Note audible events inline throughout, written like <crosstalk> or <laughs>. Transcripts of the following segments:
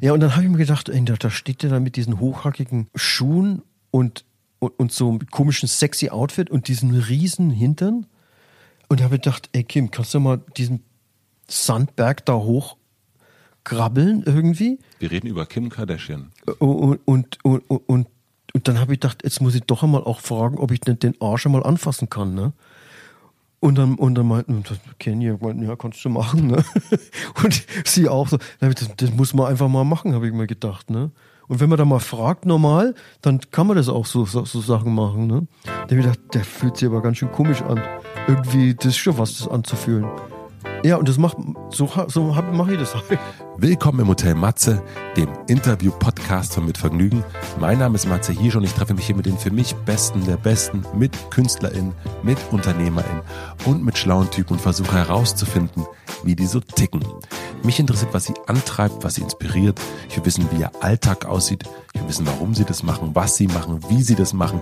Ja, und dann habe ich mir gedacht, ey, da, da steht der da mit diesen hochhackigen Schuhen und, und, und so einem komischen sexy Outfit und diesen riesen Hintern. Und da habe ich gedacht, ey Kim, kannst du mal diesen Sandberg da hoch krabbeln irgendwie? Wir reden über Kim Kardashian. Und, und, und, und, und dann habe ich gedacht, jetzt muss ich doch einmal auch fragen, ob ich den Arsch einmal anfassen kann, ne? Und dann, und dann meinten, Kenny, ja, kannst du machen, ne? <laughs> Und sie auch so, das, das muss man einfach mal machen, habe ich mir gedacht, ne? Und wenn man da mal fragt normal, dann kann man das auch so, so, so Sachen machen, ne? Da habe ich gedacht, der fühlt sich aber ganz schön komisch an. Irgendwie, das ist schon was, das anzufühlen. Ja, und das macht, so, so mache ich das halt. <laughs> Willkommen im Hotel Matze, dem Interview-Podcast von Mit Vergnügen. Mein Name ist Matze Hirsch und ich treffe mich hier mit den für mich Besten der Besten, mit KünstlerInnen, mit UnternehmerInnen und mit schlauen Typen und versuche herauszufinden, wie die so ticken. Mich interessiert, was sie antreibt, was sie inspiriert. Ich will wissen, wie ihr Alltag aussieht. Ich will wissen, warum sie das machen, was sie machen, wie sie das machen.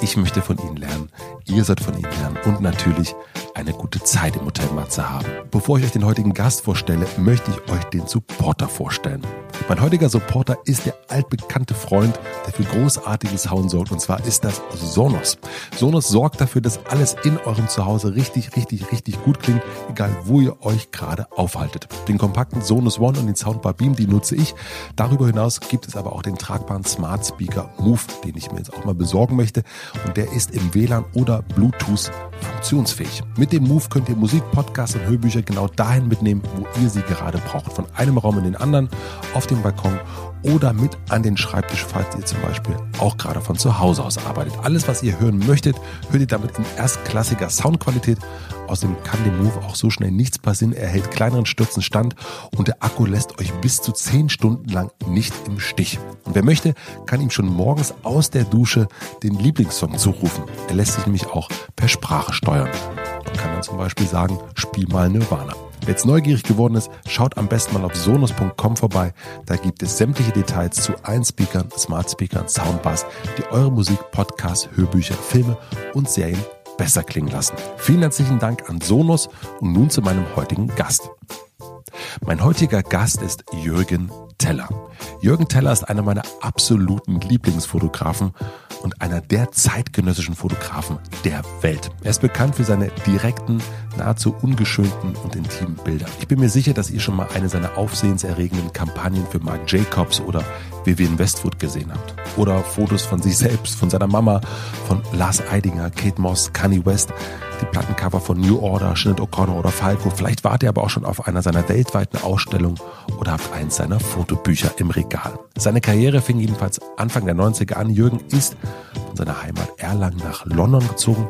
Ich möchte von ihnen lernen. Ihr sollt von ihnen lernen. Und natürlich eine gute Zeit im Hotel Matze haben. Bevor ich euch den heutigen Gast vorstelle, möchte ich euch den Supporter vorstellen. Mein heutiger Supporter ist der altbekannte Freund, der für großartiges Sound sorgt. Und zwar ist das Sonos. Sonos sorgt dafür, dass alles in eurem Zuhause richtig, richtig, richtig gut klingt, egal wo ihr euch gerade aufhaltet. Den kompakten Sonos One und den Soundbar Beam, die nutze ich. Darüber hinaus gibt es aber auch den tragbaren Smart Speaker Move, den ich mir jetzt auch mal besorgen möchte. Und der ist im WLAN oder Bluetooth funktionsfähig. Mit dem Move könnt ihr Musik, Podcasts und Hörbücher genau dahin mitnehmen, wo ihr sie gerade braucht. Von einem Raum in den anderen, auf dem Balkon oder mit an den Schreibtisch, falls ihr zum Beispiel auch gerade von zu Hause aus arbeitet. Alles, was ihr hören möchtet, hört ihr damit in erstklassiger Soundqualität. Außerdem kann dem Move auch so schnell nichts passieren. Er hält kleineren Stürzen stand und der Akku lässt euch bis zu 10 Stunden lang nicht im Stich. Und wer möchte, kann ihm schon morgens aus der Dusche den Lieblingssong zurufen. Er lässt sich nämlich auch per Sprache steuern. Man kann dann zum Beispiel sagen, spiel mal Nirvana. Wer jetzt neugierig geworden ist, schaut am besten mal auf sonos.com vorbei. Da gibt es sämtliche Details zu Einspeakern, Smart Speakern, Soundbars, die eure Musik, Podcasts, Hörbücher, Filme und Serien besser klingen lassen. Vielen herzlichen Dank an Sonos und nun zu meinem heutigen Gast. Mein heutiger Gast ist Jürgen Teller. Jürgen Teller ist einer meiner absoluten Lieblingsfotografen und einer der zeitgenössischen Fotografen der Welt. Er ist bekannt für seine direkten, nahezu ungeschönten und intimen Bilder. Ich bin mir sicher, dass ihr schon mal eine seiner aufsehenserregenden Kampagnen für Marc Jacobs oder Vivian Westwood gesehen habt. Oder Fotos von sich selbst, von seiner Mama, von Lars Eidinger, Kate Moss, Kanye West die Plattencover von New Order, Sinead O'Connor oder Falco. Vielleicht wart ihr aber auch schon auf einer seiner weltweiten Ausstellungen oder habt eins seiner Fotobücher im Regal. Seine Karriere fing jedenfalls Anfang der 90er an. Jürgen ist von seiner Heimat Erlangen nach London gezogen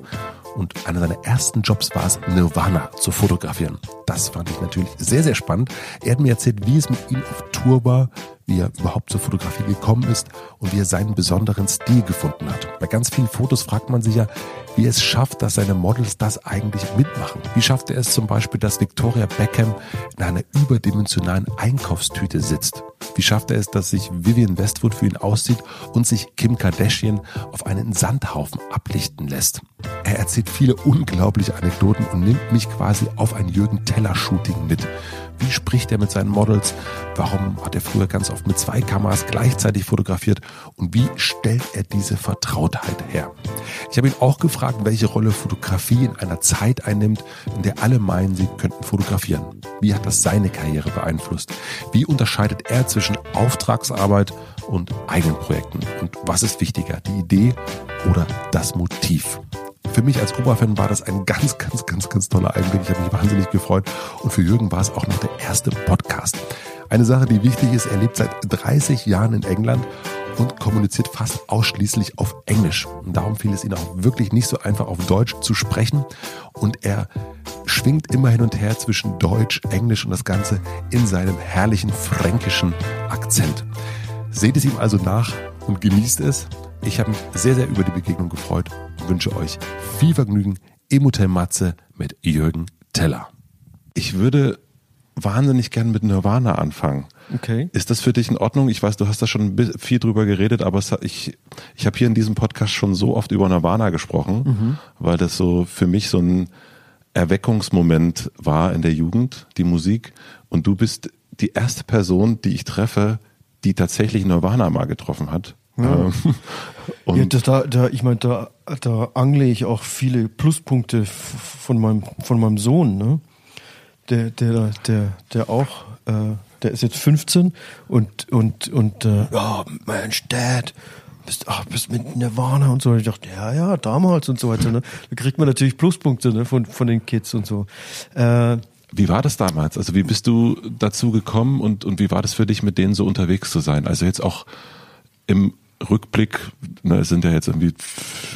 und einer seiner ersten Jobs war es, Nirvana zu fotografieren. Das fand ich natürlich sehr, sehr spannend. Er hat mir erzählt, wie es mit ihm auf Tour war, wie er überhaupt zur Fotografie gekommen ist und wie er seinen besonderen Stil gefunden hat. Bei ganz vielen Fotos fragt man sich ja, wie er es schafft, dass seine Models das eigentlich mitmachen. Wie schafft er es zum Beispiel, dass Victoria Beckham in einer überdimensionalen Einkaufstüte sitzt? Wie schafft er es, dass sich Vivian Westwood für ihn aussieht und sich Kim Kardashian auf einen Sandhaufen ablichten lässt? Er erzählt viele unglaubliche Anekdoten und nimmt mich quasi auf ein Jürgen Teller Shooting mit. Wie spricht er mit seinen Models? Warum hat er früher ganz oft mit zwei Kameras gleichzeitig fotografiert? Und wie stellt er diese Vertrautheit her? Ich habe ihn auch gefragt, welche Rolle Fotografie in einer Zeit einnimmt, in der alle meinen, sie könnten fotografieren. Wie hat das seine Karriere beeinflusst? Wie unterscheidet er zwischen Auftragsarbeit und eigenen Projekten? Und was ist wichtiger, die Idee oder das Motiv? Für mich als Oberfan war das ein ganz, ganz, ganz, ganz toller Einblick. Ich habe mich wahnsinnig gefreut. Und für Jürgen war es auch noch der erste Podcast. Eine Sache, die wichtig ist, er lebt seit 30 Jahren in England und kommuniziert fast ausschließlich auf Englisch. Und darum fiel es ihm auch wirklich nicht so einfach auf Deutsch zu sprechen. Und er schwingt immer hin und her zwischen Deutsch, Englisch und das Ganze in seinem herrlichen fränkischen Akzent. Seht es ihm also nach und genießt es. Ich habe mich sehr, sehr über die Begegnung gefreut und wünsche euch viel Vergnügen im Hotel Matze mit Jürgen Teller. Ich würde wahnsinnig gern mit Nirvana anfangen. Okay. Ist das für dich in Ordnung? Ich weiß, du hast da schon viel drüber geredet, aber ich, ich habe hier in diesem Podcast schon so oft über Nirvana gesprochen, mhm. weil das so für mich so ein Erweckungsmoment war in der Jugend, die Musik. Und du bist die erste Person, die ich treffe, die tatsächlich Nirvana mal getroffen hat. Ja. Ähm, <laughs> ja, da, da, ich meine, da, da angle ich auch viele Pluspunkte von meinem, von meinem Sohn, ne? Der, der, der, der auch, äh, der ist jetzt 15 und, und, und, äh, ja, Mensch, Dad, bist, ach, bist mit Nirvana und so. Und ich dachte, ja, ja, damals und so weiter. Ne? Da kriegt man natürlich Pluspunkte ne, von, von den Kids und so. Äh, wie war das damals? Also wie bist du dazu gekommen und, und wie war das für dich, mit denen so unterwegs zu sein? Also jetzt auch im Rückblick, ne, es sind ja jetzt irgendwie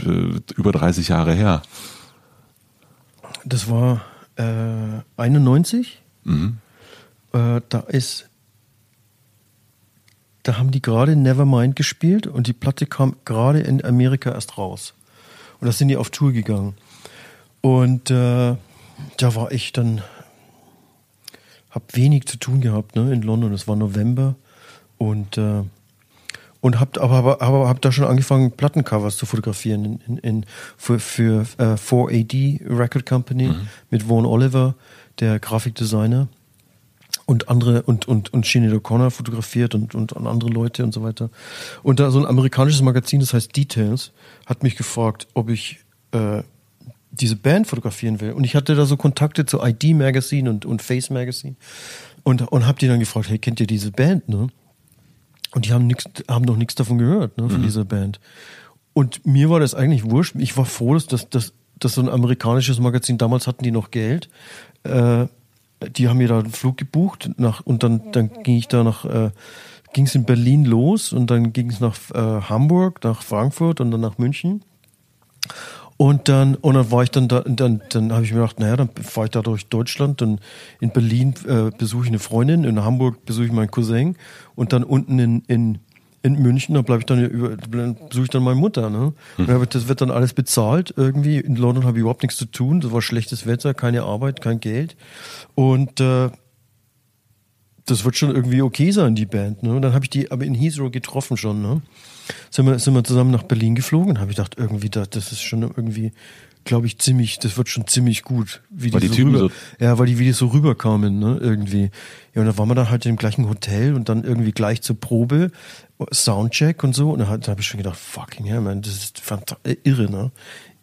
äh, über 30 Jahre her. Das war äh, 91. Mhm. Äh, da ist, da haben die gerade Nevermind gespielt und die Platte kam gerade in Amerika erst raus. Und da sind die auf Tour gegangen. Und äh, da war ich dann habe wenig zu tun gehabt ne, in London. Es war November und äh, und hab aber, aber, aber hab da schon angefangen Plattencovers zu fotografieren in, in, in für, für äh, 4AD Record Company mhm. mit Vaughn Oliver, der Grafikdesigner und andere und und und Sinead O'Connor fotografiert und und andere Leute und so weiter. Und da so ein amerikanisches Magazin, das heißt Details, hat mich gefragt, ob ich äh, diese Band fotografieren will. Und ich hatte da so Kontakte zu ID Magazine und, und Face Magazine und, und hab die dann gefragt, hey, kennt ihr diese Band, ne? Und die haben nix, haben noch nichts davon gehört, ne, von mhm. dieser Band. Und mir war das eigentlich wurscht. Ich war froh, dass, dass, dass, dass so ein amerikanisches Magazin, damals hatten die noch Geld, äh, die haben mir da einen Flug gebucht nach, und dann, dann ging ich da nach, äh, ging es in Berlin los und dann ging es nach äh, Hamburg, nach Frankfurt und dann nach München. Und dann, und dann war ich dann da, dann, dann habe ich mir gedacht, naja, dann fahre ich da durch Deutschland, dann in Berlin äh, besuche ich eine Freundin, in Hamburg besuche ich meinen Cousin und dann unten in, in, in München, da bleibe ich dann über, besuche ich dann meine Mutter, ne? Hm. Das wird dann alles bezahlt irgendwie. In London habe ich überhaupt nichts zu tun. Das war schlechtes Wetter, keine Arbeit, kein Geld. Und äh, das wird schon irgendwie okay sein, die Band. Ne? Und dann habe ich die aber in Heathrow getroffen schon. Ne? Sind wir, sind wir zusammen nach Berlin geflogen und habe ich gedacht, irgendwie, da, das ist schon irgendwie, glaube ich, ziemlich, das wird schon ziemlich gut. Wie weil die, die so rüber, so ja, weil die die so rüberkamen, ne, irgendwie. Ja, und dann waren wir dann halt im gleichen Hotel und dann irgendwie gleich zur Probe, Soundcheck und so. Und dann, dann habe ich schon gedacht, fucking hell, man, das ist äh, irre, ne?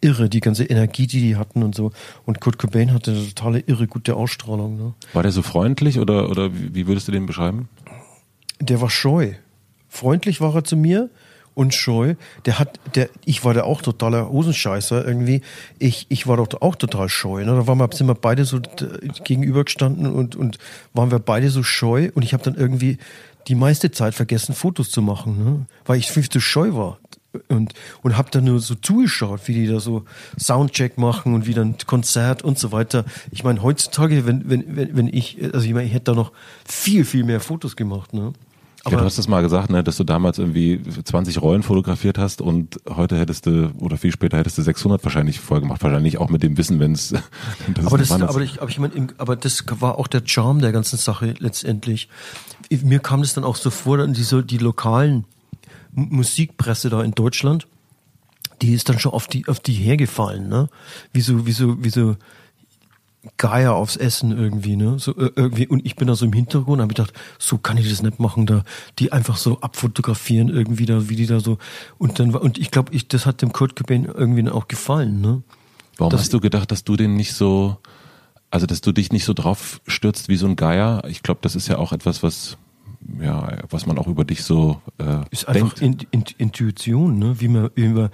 Irre, die ganze Energie, die die hatten und so. Und Kurt Cobain hatte eine totale irre gute Ausstrahlung. Ne? War der so freundlich oder, oder wie würdest du den beschreiben? Der war scheu. Freundlich war er zu mir, und scheu. Der hat, der, ich war da auch totaler Hosenscheißer irgendwie. Ich, ich war doch auch total scheu. Ne? Da waren wir, sind wir beide so gegenübergestanden und, und waren wir beide so scheu. Und ich habe dann irgendwie die meiste Zeit vergessen, Fotos zu machen, ne? weil ich viel zu scheu war. Und, und habe dann nur so zugeschaut, wie die da so Soundcheck machen und wie dann Konzert und so weiter. Ich meine, heutzutage, wenn, wenn, wenn, wenn ich, also ich meine, ich hätte da noch viel, viel mehr Fotos gemacht. Ne? Aber ja, du hast das mal gesagt, ne, dass du damals irgendwie 20 Rollen fotografiert hast und heute hättest du, oder viel später hättest du 600 wahrscheinlich voll gemacht. Wahrscheinlich auch mit dem Wissen, wenn es. <laughs> aber, das, aber, ich, aber, ich mein, aber das war auch der Charme der ganzen Sache letztendlich. Mir kam das dann auch so vor, die, so, die lokalen Musikpresse da in Deutschland, die ist dann schon auf die, auf die hergefallen, ne? Wie so, wie so, wie so, Geier aufs Essen irgendwie, ne? So äh, irgendwie und ich bin da so im Hintergrund, habe ich gedacht, so kann ich das nicht machen, da die einfach so abfotografieren irgendwie da, wie die da so und dann und ich glaube, ich das hat dem Kurt Cobain irgendwie auch gefallen, ne? Warum das, hast du gedacht, dass du den nicht so also dass du dich nicht so drauf stürzt wie so ein Geier? Ich glaube, das ist ja auch etwas, was ja, was man auch über dich so äh, ist einfach in, in, Intuition, ne? Wie man wie man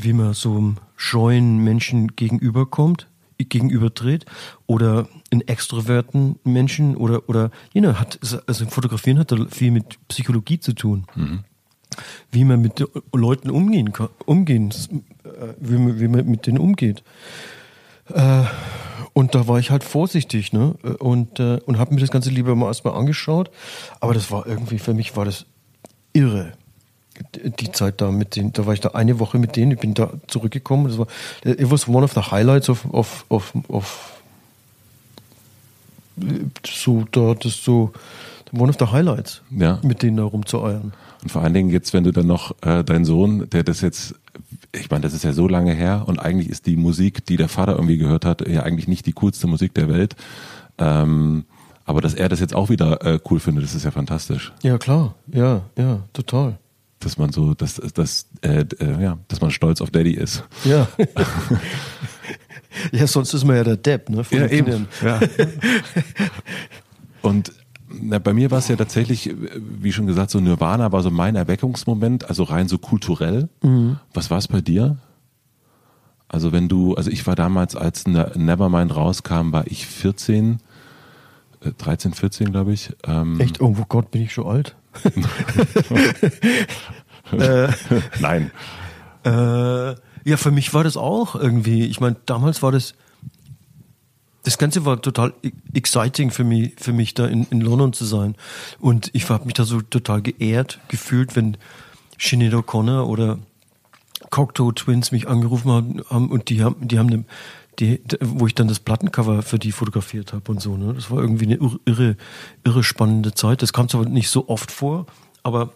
wie man so einem scheuen Menschen gegenüberkommt gegenübertritt oder einen extroverten Menschen oder oder you know, hat also Fotografieren hat da viel mit Psychologie zu tun. Mhm. Wie man mit Leuten umgehen kann, umgehen, äh, wie man, wie man mit denen umgeht. Äh, und da war ich halt vorsichtig, ne? Und, äh, und habe mir das Ganze lieber mal erstmal angeschaut. Aber das war irgendwie, für mich war das irre die Zeit da mit denen, da war ich da eine Woche mit denen, ich bin da zurückgekommen. Das war, it was one of the highlights of, of, of, of so, da, das so, one of the highlights, ja. mit denen da rumzueiern. Und vor allen Dingen jetzt, wenn du dann noch äh, dein Sohn, der das jetzt, ich meine, das ist ja so lange her und eigentlich ist die Musik, die der Vater irgendwie gehört hat, ja eigentlich nicht die coolste Musik der Welt. Ähm, Aber dass er das jetzt auch wieder äh, cool findet, das ist ja fantastisch. Ja, klar. Ja, ja, total. Dass man so, dass, dass, äh, äh, ja, dass man stolz auf Daddy ist. Ja. <laughs> ja, sonst ist man ja der Depp, ne? ja, eben. Ja. <laughs> Und na, bei mir war es ja tatsächlich, wie schon gesagt, so Nirvana war so mein Erweckungsmoment, also rein so kulturell. Mhm. Was war es bei dir? Also wenn du, also ich war damals, als ne-, Nevermind rauskam, war ich 14, 13, 14 glaube ich. Ähm Echt? Oh Gott, bin ich schon alt? Äh, Nein. Äh, ja, für mich war das auch irgendwie. Ich meine, damals war das das Ganze war total e-, exciting für mich, für mich da in, in London zu sein. Und ich habe mich da so total geehrt gefühlt, wenn Sinead O'Connor oder Cocteau Twins mich angerufen haben, haben und die haben, die haben eine, die, wo ich dann das Plattencover für die fotografiert habe und so. Ne? Das war irgendwie eine irre, irre spannende Zeit. Das kam zwar nicht so oft vor, aber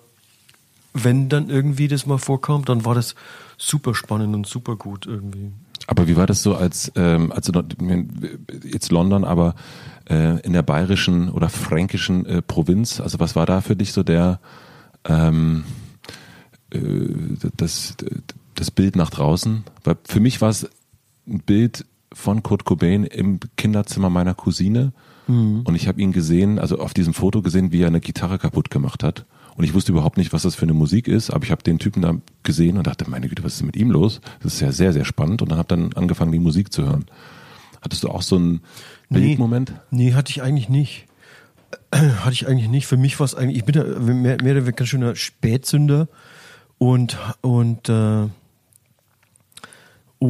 wenn dann irgendwie das mal vorkam, dann war das super spannend und super gut irgendwie. Aber wie war das so als, ähm, also jetzt London, aber äh, in der bayerischen oder fränkischen äh, Provinz? Also was war da für dich so der ähm, äh, das, das Bild nach draußen? Weil für mich war es ein Bild von Kurt Cobain im Kinderzimmer meiner Cousine. Mhm. Und ich habe ihn gesehen, also auf diesem Foto gesehen, wie er eine Gitarre kaputt gemacht hat. Und ich wusste überhaupt nicht, was das für eine Musik ist, aber ich habe den Typen da gesehen und dachte, meine Güte, was ist mit ihm los? Das ist ja sehr, sehr spannend. Und dann habe dann angefangen, die Musik zu hören. Hattest du auch so einen Bildmoment? Nee, nee, hatte ich eigentlich nicht. <clears throat> hatte ich eigentlich nicht. Für mich war es eigentlich, ich bin ja mehr, mehr oder weniger ganz schöner Spätzünder und, und, äh,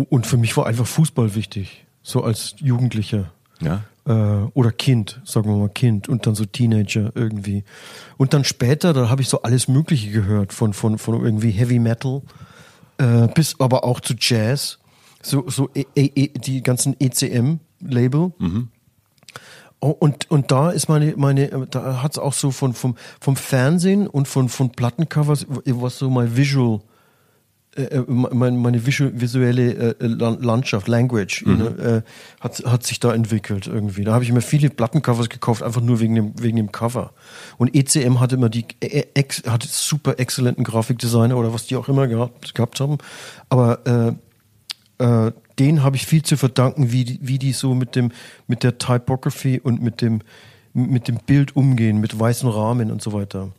und für mich war einfach Fußball wichtig. So als Jugendlicher. Ja äh, oder Kind, sagen wir mal Kind und dann so Teenager irgendwie. Und dann später, da habe ich so alles Mögliche gehört, von, von, von irgendwie Heavy Metal äh, bis aber auch zu Jazz, so, so e e e die ganzen ECM-Label. Mhm. Und, und da ist meine, meine, da hat es auch so von, vom, vom Fernsehen und von, von Plattencovers, was so mein Visual meine, meine visuelle äh, Landschaft, Language, mhm. äh, hat, hat sich da entwickelt irgendwie. Da habe ich mir viele Plattencovers gekauft, einfach nur wegen dem, wegen dem Cover. Und ECM hatte immer die, äh, ex, hatte super exzellenten Grafikdesigner oder was die auch immer gehabt, gehabt haben. Aber äh, äh, den habe ich viel zu verdanken, wie die, wie die so mit dem, mit der Typography und mit dem, mit dem Bild umgehen, mit weißen Rahmen und so weiter.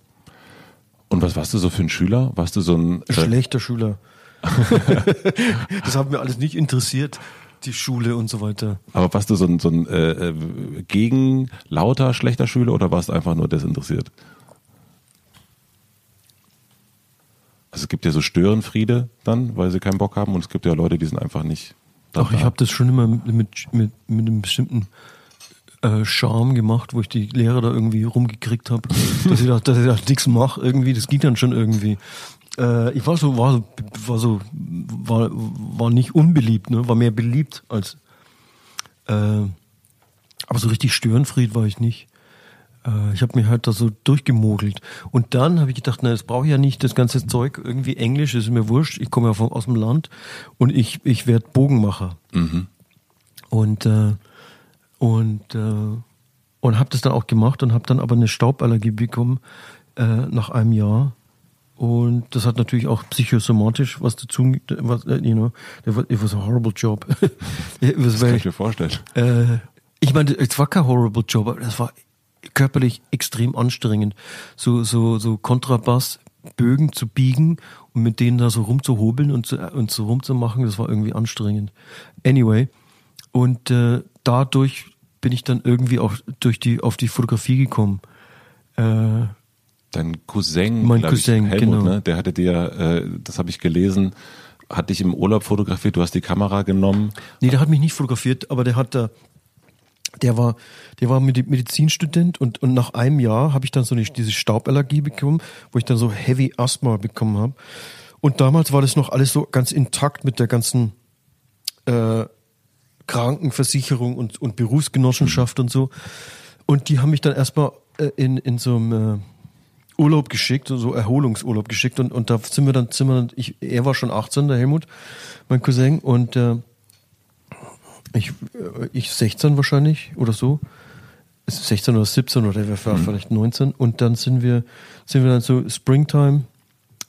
Und was warst du so für ein Schüler? Warst du so ein äh schlechter Schüler? <laughs> das hat mir alles nicht interessiert, die Schule und so weiter. Aber warst du so ein, so ein äh, äh, gegen lauter schlechter Schüler oder warst du einfach nur desinteressiert? Also es gibt ja so Störenfriede dann, weil sie keinen Bock haben und es gibt ja Leute, die sind einfach nicht. Doch, ich habe das schon immer mit, mit, mit, mit einem bestimmten äh, Charme gemacht, wo ich die Lehrer da irgendwie rumgekriegt habe, <laughs> dass ich da, dass ich da nichts mache irgendwie. Das ging dann schon irgendwie. Äh, ich war so, war so, war so, war, war nicht unbeliebt, ne? War mehr beliebt als. Äh, aber so richtig Störenfried war ich nicht. Äh, ich habe mich halt da so durchgemogelt. Und dann habe ich gedacht, na, das brauche ich ja nicht, das ganze Zeug irgendwie Englisch, das ist mir wurscht. Ich komme ja von, aus dem Land und ich, ich werde Bogenmacher. Mhm. Und äh, und, äh, und habe das dann auch gemacht und habe dann aber eine Stauballergie bekommen äh, nach einem Jahr. Und das hat natürlich auch psychosomatisch was dazu, was, äh, you know, it was a horrible job. <laughs> das kann ich mir vorstellen. Äh, ich meine, es war kein horrible Job, aber das war körperlich extrem anstrengend. So, so, so Kontrabass, Bögen zu biegen und mit denen da so rumzuhobeln und, zu, und so rumzumachen, das war irgendwie anstrengend. Anyway, und äh, dadurch bin ich dann irgendwie auch durch die, auf die Fotografie gekommen. Äh, Dein Cousin, mein Cousin, ich, Helmut, genau. ne? der hatte dir, äh, das habe ich gelesen, hat dich im Urlaub fotografiert, du hast die Kamera genommen. Nee, der hat mich nicht fotografiert, aber der hat da, der war, der war Medizinstudent und, und nach einem Jahr habe ich dann so eine, diese Stauballergie bekommen, wo ich dann so Heavy Asthma bekommen habe. Und damals war das noch alles so ganz intakt mit der ganzen äh, Krankenversicherung und, und Berufsgenossenschaft mhm. und so. Und die haben mich dann erstmal äh, in, in so einem äh, Urlaub geschickt, so Erholungsurlaub geschickt und, und da sind wir dann, sind wir dann ich, er war schon 18, der Helmut, mein Cousin, und äh, ich, äh, ich 16 wahrscheinlich oder so. 16 oder 17 oder der war vielleicht 19 und dann sind wir, sind wir dann so Springtime,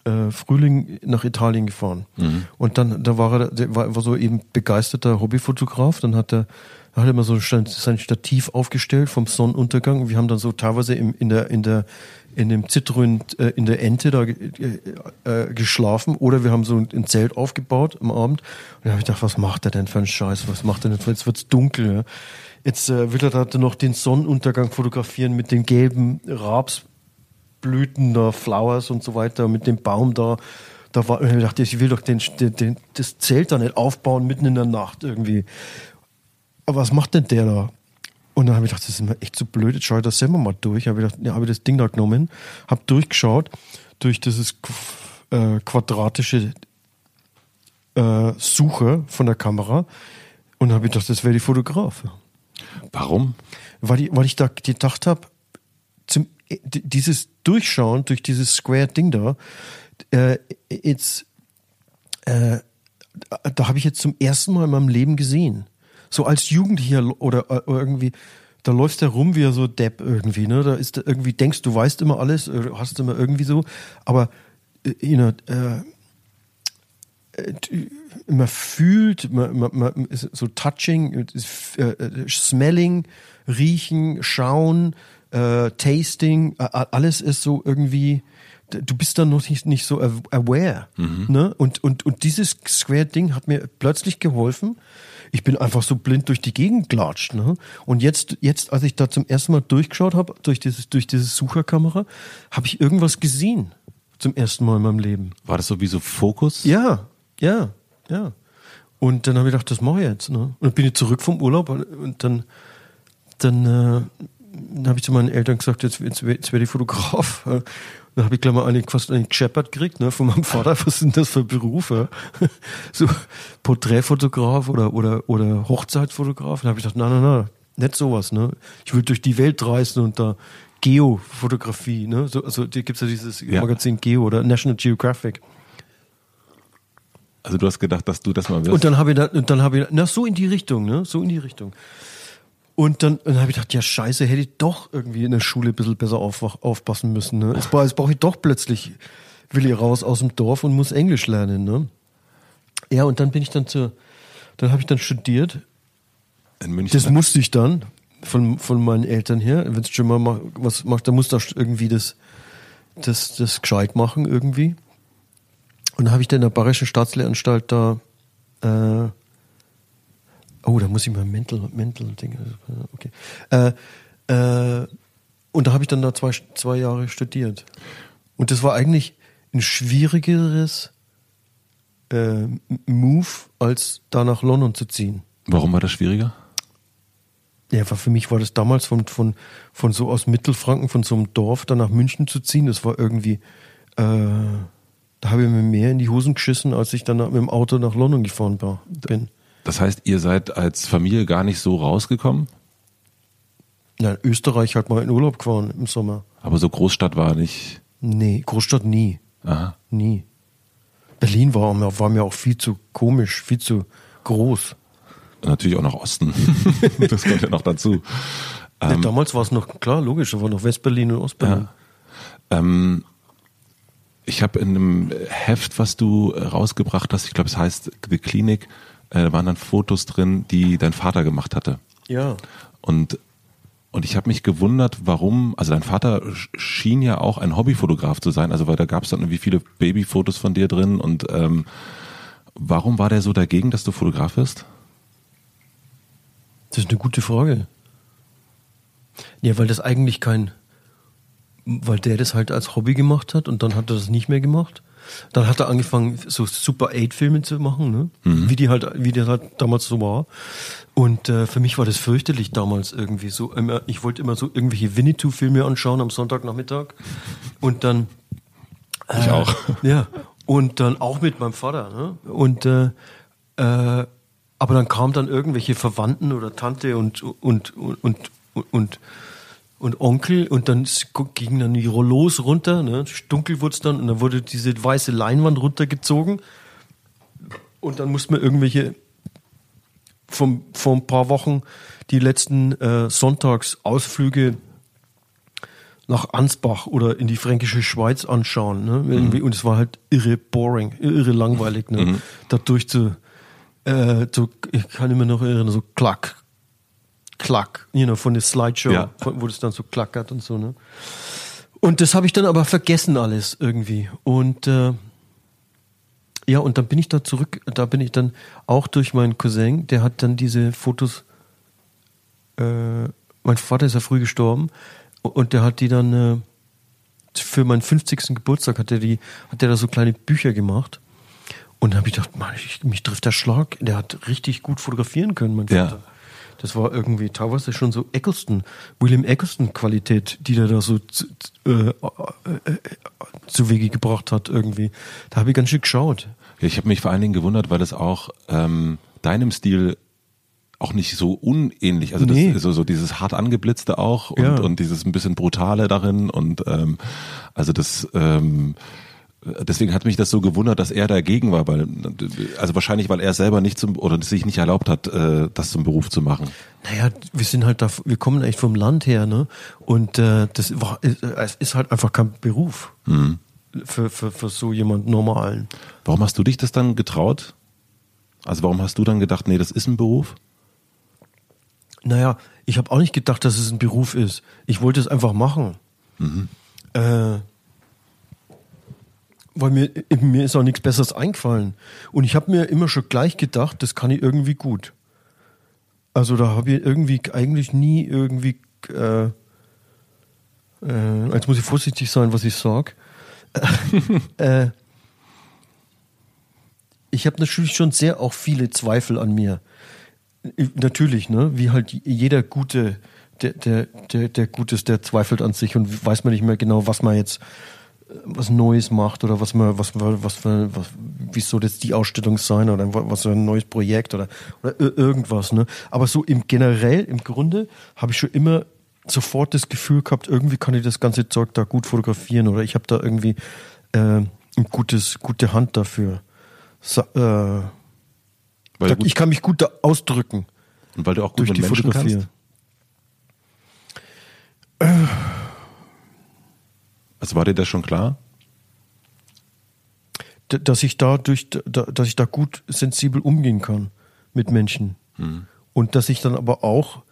äh, Frühling nach Italien gefahren. Und dann, da war er, der war, war so eben begeisterter Hobbyfotograf, dann hat er, hat er mal so sein Stativ aufgestellt vom Sonnenuntergang. Wir haben dann so teilweise im, in der, in der, in dem Zitrun, äh, in der Ente da äh, geschlafen oder wir haben so ein, Zelt aufgebaut am Abend. Und da habe ich gedacht, was macht er denn für einen Scheiß? Was macht er denn? Jetzt wird's dunkel. Ja? Jetzt äh, will er da noch den Sonnenuntergang fotografieren mit den gelben Rapsblüten da, Flowers und so weiter, mit dem Baum da. Da war, ich dachte, ich will doch den, den, den, das Zelt da nicht aufbauen mitten in der Nacht irgendwie. Aber was macht denn der da? Und dann habe ich gedacht, das ist mir echt zu blöd, jetzt schaue ich das selber mal durch. Habe ich gedacht, ja, habe ich das Ding da genommen, habe durchgeschaut durch dieses äh, quadratische äh, Suche von der Kamera und habe gedacht, das wäre die Fotograf. Warum? Weil ich, weil ich da gedacht habe, zum, dieses Durchschauen durch dieses Square-Ding da, äh, jetzt, äh, da habe ich jetzt zum ersten Mal in meinem Leben gesehen. So als Jugendlicher oder, äh, irgendwie, da läufst du rum wie so Depp irgendwie, ne? Da ist da irgendwie, denkst du weißt immer alles, äh, hast immer irgendwie so, aber äh, you know, äh, man fühlt, man, man, man so touching, äh, smelling, riechen, schauen, äh, tasting, alles ist so irgendwie, du bist dann noch nicht, nicht so aware. Ne? Und, und, und dieses Square-Ding hat mir plötzlich geholfen. Ich bin einfach so blind durch die Gegend gelatscht. Ne? Und jetzt, jetzt, als ich da zum ersten Mal durchgeschaut habe, durch dieses, durch diese Sucherkamera, habe ich irgendwas gesehen. Zum ersten Mal in meinem Leben. War das so wie so Fokus? Ja, ja, ja. Und dann habe ich gedacht, das mache ich jetzt. Ne? Und dann bin ich zurück vom Urlaub und- und dann, dann, äh, dann habe ich zu meinen Eltern gesagt, jetzt, jetzt, jetzt werde ich Fotograf. Dann habe ich gleich mal einen, fast einen gescheppert gekriegt ne, von meinem <laughs> Vater. Was sind das für Berufe? <laughs> So Porträtfotograf oder, oder, oder Hochzeitfotograf. Dann habe ich gedacht, nein, nein, nein, nicht sowas. Ne? Ich will durch die Welt reisen und da Geo-Fotografie. Ne? So, also da gibt's ja dieses Ja. Magazin Geo oder National Geographic. Also du hast gedacht, dass du das mal wirst? Und dann habe ich, da, und dann habe ich, na so in die Richtung, ne, so in die Richtung. Und dann, dann habe ich gedacht, ja scheiße, hätte ich doch irgendwie in der Schule ein bisschen besser auf, aufpassen müssen. Ne? Jetzt, jetzt brauche ich doch plötzlich, will ich raus aus dem Dorf und muss Englisch lernen. Ne? Ja, und dann bin ich dann zur, dann habe ich dann studiert. in München. Das musste ich dann von, von meinen Eltern her. Wenn es schon mal mach- was macht, dann muss da irgendwie das, das, das gescheit machen irgendwie. Und da habe ich dann in der Bayerischen Staatslehranstalt da, äh, oh, da muss ich mal Mental, Mental Ding, okay. Äh, äh, und da habe ich dann da zwei, zwei Jahre studiert. Und das war eigentlich ein schwierigeres äh, Move, als da nach London zu ziehen. Warum war das schwieriger? Ja, war für mich war das damals von, von, von so aus Mittelfranken, von so einem Dorf dann nach München zu ziehen, das war irgendwie, äh, da habe ich mir mehr in die Hosen geschissen, als ich dann mit dem Auto nach London gefahren war, bin. Das heißt, ihr seid als Familie gar nicht so rausgekommen? Ja, in Österreich halt mal in Urlaub gefahren im Sommer. Aber so Großstadt war nicht. Nee, Großstadt nie. Aha. Nie. Berlin war, mir- war mir auch viel zu komisch, viel zu groß. Und natürlich auch nach Osten. <laughs> das kommt ja noch dazu. Ja, damals war es noch, klar, logisch, da war noch Westberlin und Ostberlin. Ähm, ich habe in einem Heft, was du äh, rausgebracht hast, ich glaube, es heißt The Clinic, da waren dann Fotos drin, die dein Vater gemacht hatte. Ja. Und, und ich habe mich gewundert, warum, also dein Vater sch- schien ja auch ein Hobbyfotograf zu sein, also weil da gab es dann irgendwie viele Babyfotos von dir drin und ähm, warum war der so dagegen, dass du Fotograf wirst? Das ist eine gute Frage. Ja, weil das eigentlich kein, weil der das halt als Hobby gemacht hat und dann hat er das nicht mehr gemacht. Dann hat er angefangen, so Super 8-Filme zu machen, ne? wie die halt, wie der halt damals so war. Und äh, für mich war das fürchterlich damals irgendwie so. Immer, ich wollte immer so irgendwelche Winnetou-Filme anschauen am Sonntagnachmittag und dann Ich auch. <laughs> ja, und dann auch mit meinem Vater. Ne? Und äh, äh, aber dann kamen dann irgendwelche Verwandten oder Tante und und und und, und, und Onkel und dann gingen dann die Rollos runter, ne? dunkel wurde es dann und dann wurde diese weiße Leinwand runtergezogen und dann musste man irgendwelche vom, vor ein paar Wochen die letzten äh, Sonntagsausflüge nach Ansbach oder in die fränkische Schweiz anschauen. Ne? Irgendwie, Und es war halt irre boring, irre langweilig, ne? da durch zu, äh, so, ich kann mich noch erinnern, so klack, klack, you know, von der Slideshow, Ja. wo das dann so klackert und so. Ne? Und das habe ich dann aber vergessen alles irgendwie. Und äh, ja, und dann bin ich da zurück, da bin ich dann auch durch meinen Cousin, der hat dann diese Fotos, äh, mein Vater ist ja früh gestorben und der hat die dann äh, für meinen 50. Geburtstag hat er die, hat der da so kleine Bücher gemacht. Und da habe ich gedacht, Mann, ich, mich trifft der Schlag. Der hat richtig gut fotografieren können, mein Ja. Das war irgendwie teilweise schon so Eccleston, William Eccleston-Qualität, die der da so zu, äh, äh, äh, zu Wege gebracht hat irgendwie. Da habe ich ganz schön geschaut. Ja, ich habe mich vor allen Dingen gewundert, weil es auch ähm, deinem Stil auch nicht so unähnlich, also Nee. das, so, so dieses hart angeblitzte auch und, Ja. und dieses ein bisschen brutale darin und ähm, also das ähm, deswegen hat mich das so gewundert, dass er dagegen war, weil also wahrscheinlich, weil er selber nicht zum oder sich nicht erlaubt hat, äh, das zum Beruf zu machen. Naja, wir sind halt da, wir kommen echt vom Land her, ne? Und äh, das war, es ist halt einfach kein Beruf für, für, für so jemand Normalen. Warum hast du dich das dann getraut? Also warum hast du dann gedacht, nee, das ist ein Beruf? Naja, ich habe auch nicht gedacht, dass es ein Beruf ist. Ich wollte es einfach machen. Äh, weil mir, mir ist auch nichts Besseres eingefallen. Und ich habe mir immer schon gleich gedacht, das kann ich irgendwie gut. Also da habe ich irgendwie eigentlich nie irgendwie, äh, äh, jetzt muss ich vorsichtig sein, was ich sag. <laughs> äh, ich habe natürlich schon sehr auch viele Zweifel an mir. Natürlich, ne? Wie halt jeder gute, der, der, der, der Gutes, der zweifelt an sich und weiß man nicht mehr genau, was man jetzt was Neues macht oder was man, was, was, für, was, wie soll jetzt die Ausstellung sein oder was für ein neues Projekt oder, oder ir- irgendwas, ne? Aber so im generell, im Grunde, habe ich schon immer sofort das Gefühl gehabt, irgendwie kann ich das ganze Zeug da gut fotografieren oder ich habe da irgendwie äh, ein gutes, gute Hand dafür. So, äh, Weil, da, ich kann mich gut da ausdrücken und weil du auch gut durch mit die Menschen Fotografie. kannst? Also war dir das schon klar? D- dass ich da durch, dass ich da gut sensibel umgehen kann mit Menschen. Und dass ich dann aber auch,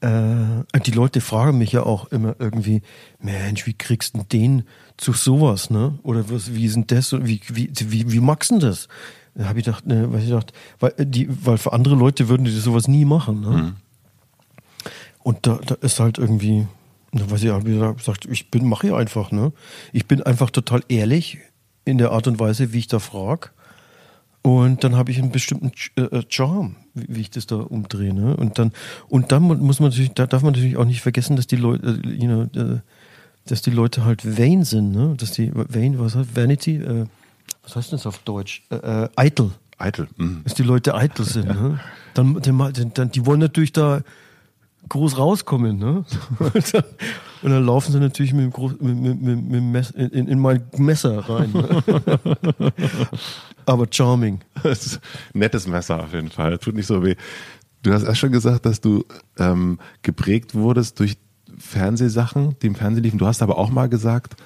äh, die Leute fragen mich ja auch immer irgendwie, Mensch, wie kriegst du denn den zu sowas, ne? Oder was, wie ist denn das? Und Wie, wie, wie, wie magst du das? Da habe ich gedacht, ne, weil ich gedacht, weil, die, weil für andere Leute würden die sowas nie machen, ne? Und da, da ist halt irgendwie, da weiß ich wie gesagt, ich bin, mache ich einfach, ne? Ich bin einfach total ehrlich in der Art und Weise, wie ich da frage. Und dann habe ich einen bestimmten äh, äh, Charme, wie, ich das da umdrehe, ne? Und dann, und dann muss man natürlich, da darf man natürlich auch nicht vergessen, dass die Leute, äh, you know, äh, dass die Leute halt vain sind, ne? Dass die, vain, was heißt, Vanity, äh, was heißt das auf Deutsch? Eitel Eitel. Mhm. dass die Leute eitel sind. <laughs> Ne? Dann, dann, dann, die wollen natürlich da groß rauskommen. Ne? <laughs> Und dann- laufen sie natürlich mit dem, Groß, mit, mit, mit, Mess, in, in mein Messer rein. Ne? <laughs> Aber charming. Nettes Messer auf jeden Fall. Tut nicht so weh. Du hast erst schon gesagt, dass du ähm, geprägt wurdest durch Fernsehsachen, die im Fernsehen liefen. Du hast aber auch mal gesagt,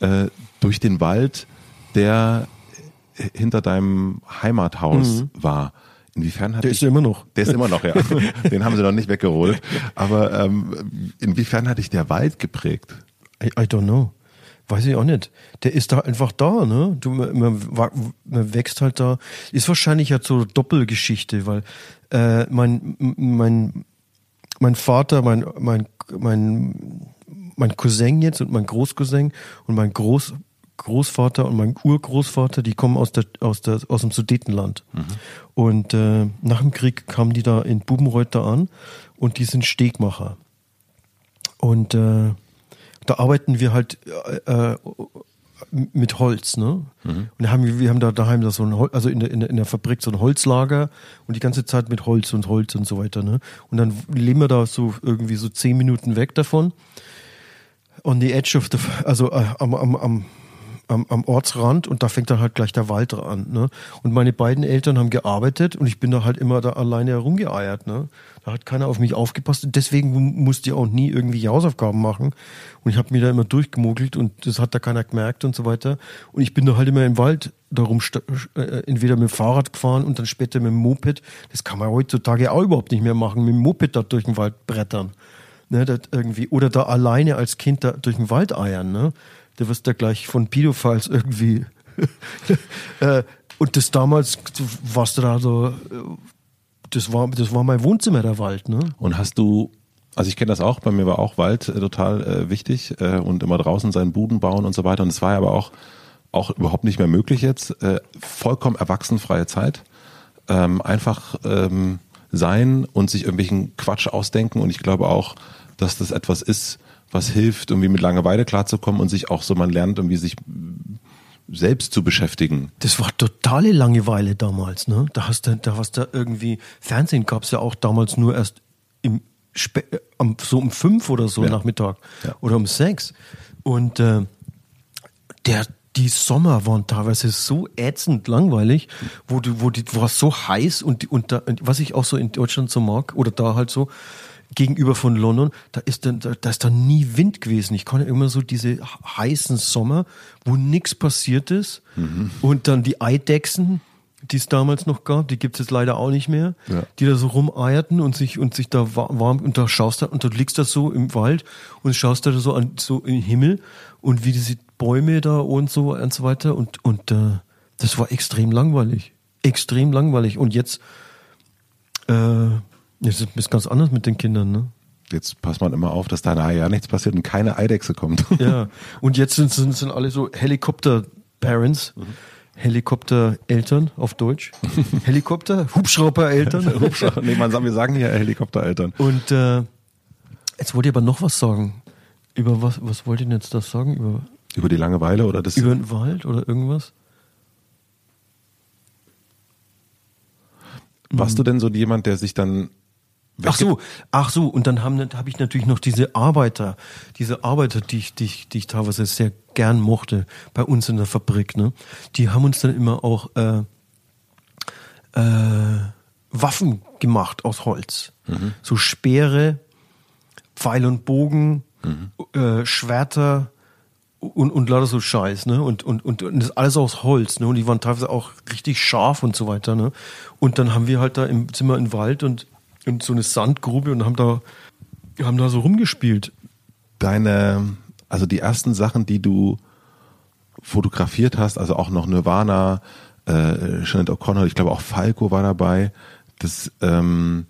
äh, durch den Wald, der hinter deinem Heimathaus war. Inwiefern hat. Der dich, ist ja immer noch. Der ist immer noch, ja. <laughs> Den haben sie noch nicht weggerodelt. Aber ähm, inwiefern hat dich der Wald geprägt? I, I don't know. Weiß ich auch nicht. Der ist da einfach da, ne? Du, man, man, wächst halt da. Ist wahrscheinlich halt so Doppelgeschichte, weil äh, mein, mein, mein Vater, mein, mein, mein, mein Cousin jetzt und mein Großcousin und mein Groß, Großvater und mein Urgroßvater, die kommen aus, der, aus, der, aus dem Sudetenland. Und äh, nach dem Krieg kamen die da in Bubenreuth da an und die sind Stegmacher. Und äh, da arbeiten wir halt äh, äh, mit Holz, ne? Und da haben wir, wir haben da daheim da so ein Hol also in der, in, der, in der Fabrik so ein Holzlager und die ganze Zeit mit Holz und Holz und so weiter, ne? Und dann leben wir da so irgendwie so zehn Minuten weg davon. On the edge of the, also äh, am, am, am, am, am Ortsrand und da fängt dann halt gleich der Wald an. Ne? Und meine beiden Eltern haben gearbeitet und ich bin da halt immer da alleine herumgeeiert. Ne? Da hat keiner auf mich aufgepasst. Und deswegen musste ich auch nie irgendwie Hausaufgaben machen. Und ich habe mir da immer durchgemogelt und das hat da keiner gemerkt und so weiter. Und ich bin da halt immer im Wald darum äh, entweder mit dem Fahrrad gefahren und dann später mit dem Moped. Das kann man heutzutage auch überhaupt nicht mehr machen, mit dem Moped da durch den Wald brettern. Ne, irgendwie, oder da alleine als Kind da durch den Wald eiern. Ne? Da wirst du gleich von Pedophiles irgendwie. <laughs> äh, und das damals warst du da so, das war, das war mein Wohnzimmer, der Wald. Ne? Und hast du also ich kenne das auch, bei mir war auch Wald äh, total äh, wichtig äh, und immer draußen seinen Buden bauen und so weiter. Und es war aber auch, auch überhaupt nicht mehr möglich jetzt. Äh, vollkommen erwachsenfreie Zeit. Ähm, einfach ähm, sein und sich irgendwelchen Quatsch ausdenken. Und ich glaube auch, dass das etwas ist, was hilft, irgendwie mit Langeweile klarzukommen und sich auch so, man lernt irgendwie sich selbst zu beschäftigen. Das war totale Langeweile damals, ne? Da hast du, da hast du irgendwie, Fernsehen gab es ja auch damals nur erst im Spe so um fünf oder so ja. Nachmittag ja. oder um sechs. Und äh, der, die Sommer waren teilweise so ätzend langweilig, wo du, wo die, war so heiß und, und da, was ich auch so in Deutschland so mag, oder da halt so, gegenüber von London, da ist dann, da, da ist dann nie Wind gewesen. Ich konnte immer so diese heißen Sommer, wo nichts passiert ist mhm. und dann die Eidechsen, die es damals noch gab, die gibt es jetzt leider auch nicht mehr, ja. die da so rumeierten und sich und sich da warm und da schaust du und du liegst da so im Wald und schaust da so an so in den Himmel und wie diese Bäume da und so und so weiter und und äh, das war extrem langweilig, extrem langweilig und jetzt äh, Jetzt ist ganz anders mit den Kindern, ne? Jetzt passt man immer auf, dass da nachher ja nichts passiert und keine Eidechse kommt. <laughs> Ja, und jetzt sind, sind, sind alle so Helikopter-Parents. Mhm. Helikopter-Eltern auf Deutsch. <laughs> Helikopter, Hubschrauber-Eltern. <laughs> Hubschrauber, nee, man sagt, wir sagen hier Helikopter-Eltern. Und äh, jetzt wollte ich aber noch was sagen. Über was, was wollt ihr denn jetzt das sagen? Über, über die Langeweile oder das? Über den Wald oder irgendwas? Warst du denn so jemand, der sich dann Ach so, ach so, und dann habe ich natürlich noch diese Arbeiter, diese Arbeiter, die ich, die, ich, die ich teilweise sehr gern mochte bei uns in der Fabrik, ne? Die haben uns dann immer auch äh, äh, Waffen gemacht aus Holz. Mhm. So Speere, Pfeil und Bogen, mhm. äh, Schwerter und, und lauter so Scheiß, ne? Und, und, und, und das alles aus Holz, ne? Und die waren teilweise auch richtig scharf und so weiter, ne? Und dann haben wir halt da im Zimmer im Wald und in so eine Sandgrube und haben da, haben da so rumgespielt. Deine, also die ersten Sachen, die du fotografiert hast, also auch noch Nirvana, äh, Sinead O'Connor, ich glaube auch Falco war dabei. Das ähm,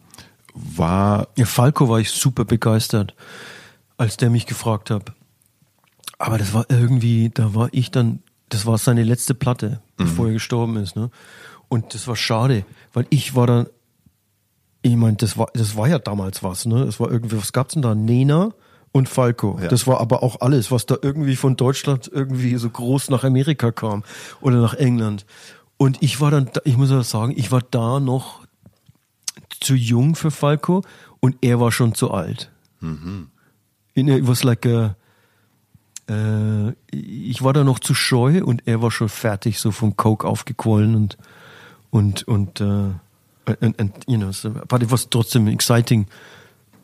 war. Ja, Falco war ich super begeistert, als der mich gefragt hat. Aber das war irgendwie, da war ich dann, das war seine letzte Platte, mhm. bevor er gestorben ist. Ne? Und das war schade, weil ich war dann ich meine, das war, das war ja damals was, ne? Es war irgendwie, was gab's denn da? Nena und Falco. Ja. Das war aber auch alles, was da irgendwie von Deutschland irgendwie so groß nach Amerika kam oder nach England. Und ich war dann, ich muss ja sagen, ich war da noch zu jung für Falco und er war schon zu alt. Mhm. It was like a, äh, ich war da noch zu scheu und er war schon fertig, so vom Coke aufgequollen und und und äh, and, and, you know, so, but it was trotzdem exciting,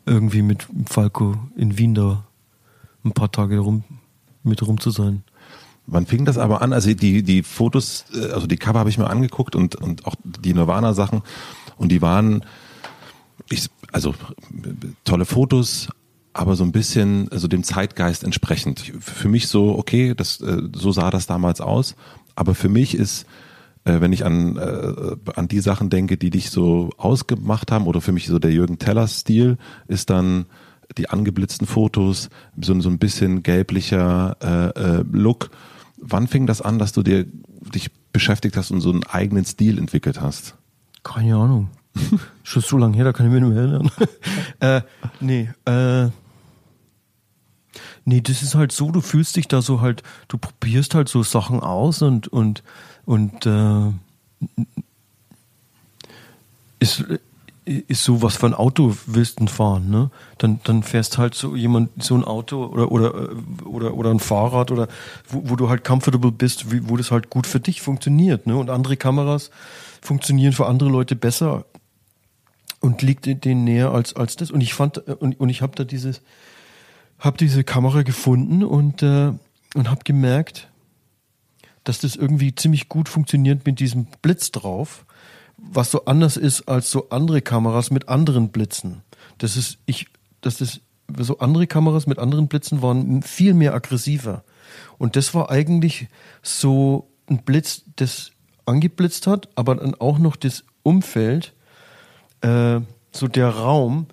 irgendwie mit Falco in Wien da ein paar Tage rum, mit rum zu sein. Wann fing das aber an? Also die, die Fotos, äh, also die Cover habe ich mir angeguckt und, und auch die Nirvana-Sachen und die waren, ich, also tolle Fotos, aber so ein bisschen, also dem Zeitgeist entsprechend. Für mich so, okay, das, äh, so sah das damals aus, aber für mich ist äh, wenn ich an, äh, an die Sachen denke, die dich so ausgemacht haben, oder für mich so der Jürgen Teller-Stil, ist dann die angeblitzten Fotos, so, so ein bisschen gelblicher äh, äh, Look. Wann fing das an, dass du dir dich beschäftigt hast und so einen eigenen Stil entwickelt hast? Keine Ahnung. <laughs> Schon so lange her, da kann ich mich nicht mehr erinnern. <laughs> äh, nee, äh, nee, das ist halt so, du fühlst dich da so halt, du probierst halt so Sachen aus und, und und äh, ist, ist so, was für ein Auto willst du fahren, ne? Dann, dann fährst halt so jemand, so ein Auto oder, oder, oder, oder ein Fahrrad oder wo, wo du halt comfortable bist, wie, wo das halt gut für dich funktioniert, ne? Und andere Kameras funktionieren für andere Leute besser und liegt denen näher als, als das. Und ich fand, und, und ich habe da dieses, habe diese Kamera gefunden und, äh, und habe gemerkt, dass das irgendwie ziemlich gut funktioniert mit diesem Blitz drauf was so anders ist als so andere Kameras mit anderen Blitzen. Das ist, ich, das ist, so andere Kameras mit anderen Blitzen waren viel mehr aggressiver. Und das war eigentlich so ein Blitz, das angeblitzt hat, aber dann auch noch das Umfeld, äh, so der Raum,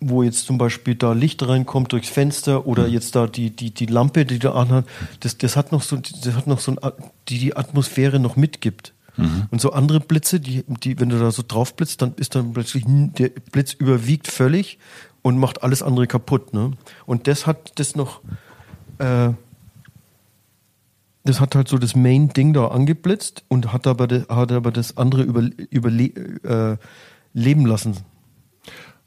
wo jetzt zum Beispiel da Licht reinkommt durchs Fenster oder mhm. jetzt da die, die, die Lampe, die da anhat, das, das hat noch so, das hat noch so ein, die die Atmosphäre noch mitgibt. Mhm. Und so andere Blitze, die, die, wenn du da so drauf blitzt, dann ist dann plötzlich, der Blitz überwiegt völlig und macht alles andere kaputt. Ne? Und das hat das noch, äh, das hat halt so das Main-Ding da angeblitzt und hat aber, de, hat aber das andere über, überle äh, leben lassen.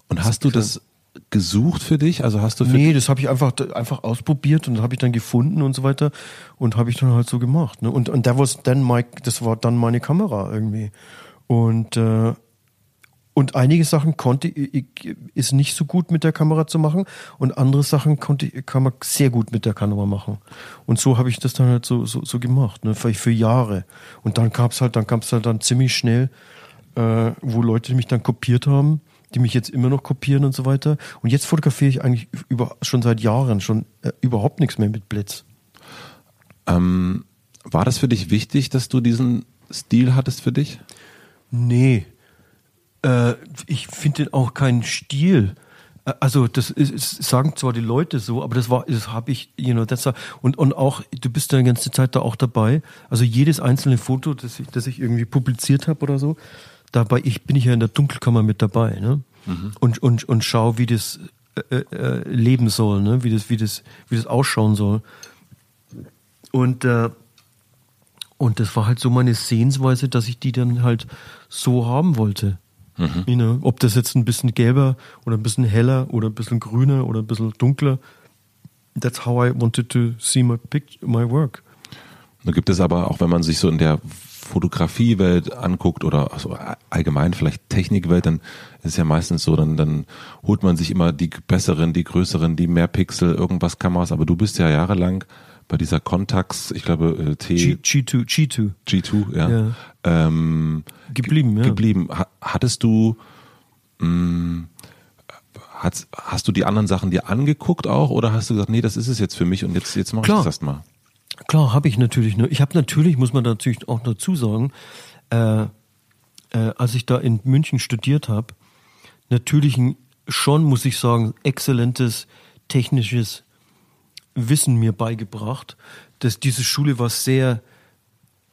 Und hast du das gesucht für dich? Also hast du für Nee, das habe ich einfach einfach ausprobiert und habe ich dann gefunden und so weiter und habe ich dann halt so gemacht. Ne? Und und that was then my, das war dann meine Kamera irgendwie. Und äh, und einige Sachen konnte ich, ist nicht so gut mit der Kamera zu machen und andere Sachen konnte kann man sehr gut mit der Kamera machen. Und so habe ich das dann halt so so, so gemacht, ne? für, für Jahre. Und dann gab's halt dann gab's halt dann ziemlich schnell, äh, wo Leute mich dann kopiert haben die mich jetzt immer noch kopieren und so weiter. Und jetzt fotografiere ich eigentlich über, schon seit Jahren schon äh, überhaupt nichts mehr mit Blitz. Ähm, war das für dich wichtig, dass du diesen Stil hattest für dich? Nee. Äh, ich finde auch keinen Stil. Äh, also das ist, ist, sagen zwar die Leute so, aber das war, das habe ich, you know, a, und und auch du bist ja die ganze Zeit da auch dabei. Also jedes einzelne Foto, das ich, das ich irgendwie publiziert habe oder so, dabei, ich bin ich ja in der Dunkelkammer mit dabei, ne? Mhm. Und, und, und schau, wie das äh, äh, leben soll, ne? Wie das, wie das, wie das ausschauen soll. Und, äh, und das war halt so meine Sehensweise, dass ich die dann halt so haben wollte. Mhm. You know, ob das jetzt ein bisschen gelber oder ein bisschen heller oder ein bisschen grüner oder ein bisschen dunkler. That's how I wanted to see my, picture, my work. Da gibt es aber auch, wenn man sich so in der Fotografiewelt anguckt oder also allgemein vielleicht Technikwelt, dann ist es ja meistens so, dann, dann holt man sich immer die besseren, die größeren, die mehr Pixel, irgendwas Kameras, aber du bist ja jahrelang bei dieser Contax, ich glaube äh, T G, 2 G2 G2, ja, ja. Ähm, geblieben, ja. geblieben. Hattest du mh, mm, hast, hast du die anderen Sachen dir angeguckt auch oder hast du gesagt, nee, das ist es jetzt für mich und jetzt jetzt mache ich das erstmal? Klar, habe ich natürlich. Ne? Ich habe natürlich, muss man natürlich auch dazu sagen, äh, äh, als ich da in München studiert habe, natürlich schon, muss ich sagen, exzellentes technisches Wissen mir beigebracht. Dass diese Schule war sehr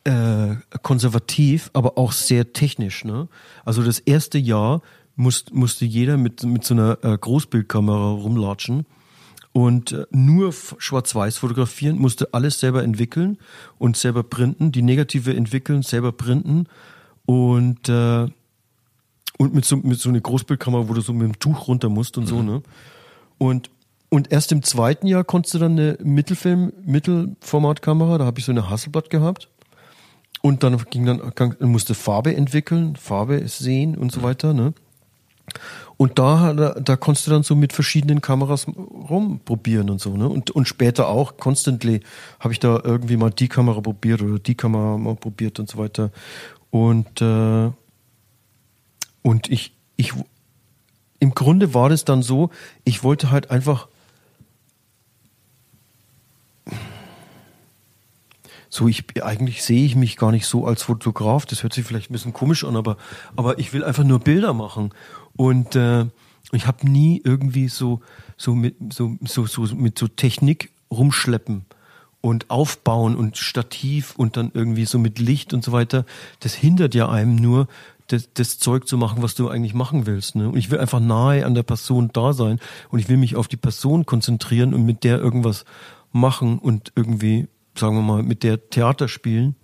äh, konservativ, aber auch sehr technisch. Ne? Also das erste Jahr muss, musste jeder mit, mit so einer äh, Großbildkamera rumlatschen und äh, nur schwarz-weiß fotografieren, musste alles selber entwickeln und selber printen, die Negative entwickeln, selber printen und äh, und mit so mit so einer Großbildkamera, wo du so mit dem Tuch runter musst und mhm. so, ne? Und und erst im zweiten Jahr konntest du dann eine Mittelfilm Mittelformatkamera, da habe ich so eine Hasselblatt gehabt. Und dann ging dann musste Farbe entwickeln, Farbe sehen und so weiter, ne? Und da, da, da konntest du dann so mit verschiedenen Kameras rumprobieren und so, ne? Und, und später auch, constantly, habe ich da irgendwie mal die Kamera probiert oder die Kamera mal probiert und so weiter. Und, äh, und ich, ich, im Grunde war das dann so, ich wollte halt einfach so ich eigentlich sehe ich mich gar nicht so als Fotograf. Das hört sich vielleicht ein bisschen komisch an, aber aber ich will einfach nur Bilder machen und äh, ich habe nie irgendwie so, so, mit, so, so, so mit so Technik rumschleppen und aufbauen und Stativ und dann irgendwie so mit Licht und so weiter. Das hindert ja einem nur, das, das Zeug zu machen, was du eigentlich machen willst. Ne? Und ich will einfach nahe an der Person da sein und ich will mich auf die Person konzentrieren und mit der irgendwas machen und irgendwie, sagen wir mal, mit der Theater spielen.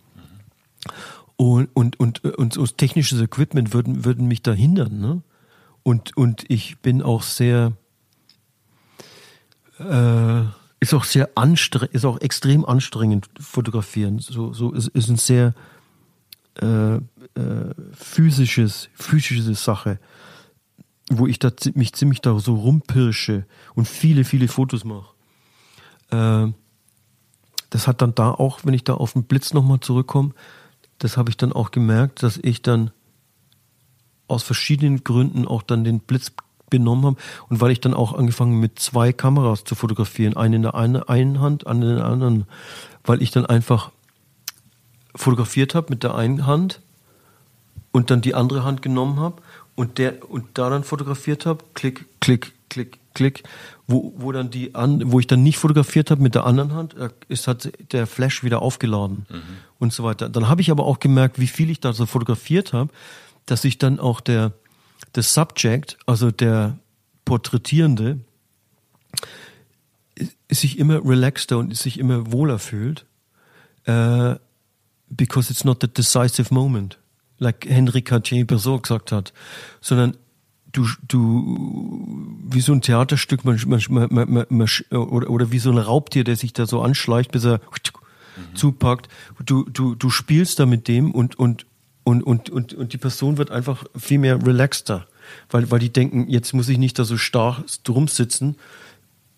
Und, und, und, und so technisches Equipment würden, würden mich da hindern. Ne? Und, und ich bin auch sehr, äh, ist auch sehr anstrengend, ist auch extrem anstrengend fotografieren. So, so ist, ist ein sehr äh, äh, physisches, physische Sache, wo ich da, mich ziemlich da so rumpirsche und viele, viele Fotos mache. Äh, das hat dann da auch, wenn ich da auf den Blitz nochmal zurückkomme, das habe ich dann auch gemerkt, dass ich dann aus verschiedenen Gründen auch dann den Blitz benommen habe. Und weil ich dann auch angefangen mit zwei Kameras zu fotografieren, eine in der einen Hand, eine in der anderen, weil ich dann einfach fotografiert habe mit der einen Hand und dann die andere Hand genommen habe und der und da dann fotografiert habe, klick, klick, klick, klick, wo, wo dann die an, wo ich dann nicht fotografiert habe mit der anderen Hand, äh, ist hat der Flash wieder aufgeladen mhm. und so weiter. Dann habe ich aber auch gemerkt, wie viel ich da so fotografiert habe, dass ich dann auch der der Subject, also der Porträtierende, sich immer relaxter und sich immer wohler fühlt, uh, because it's not the decisive moment, like Henri Cartier-Bresson gesagt hat, sondern du, du, wie so ein Theaterstück, man, man, man, man, oder, oder wie so ein Raubtier, der sich da so anschleicht, bis er mhm. zupackt. Du, du, du spielst da mit dem und, und, und, und, und, und die Person wird einfach viel mehr relaxter, weil, weil die denken, jetzt muss ich nicht da so starr drum sitzen.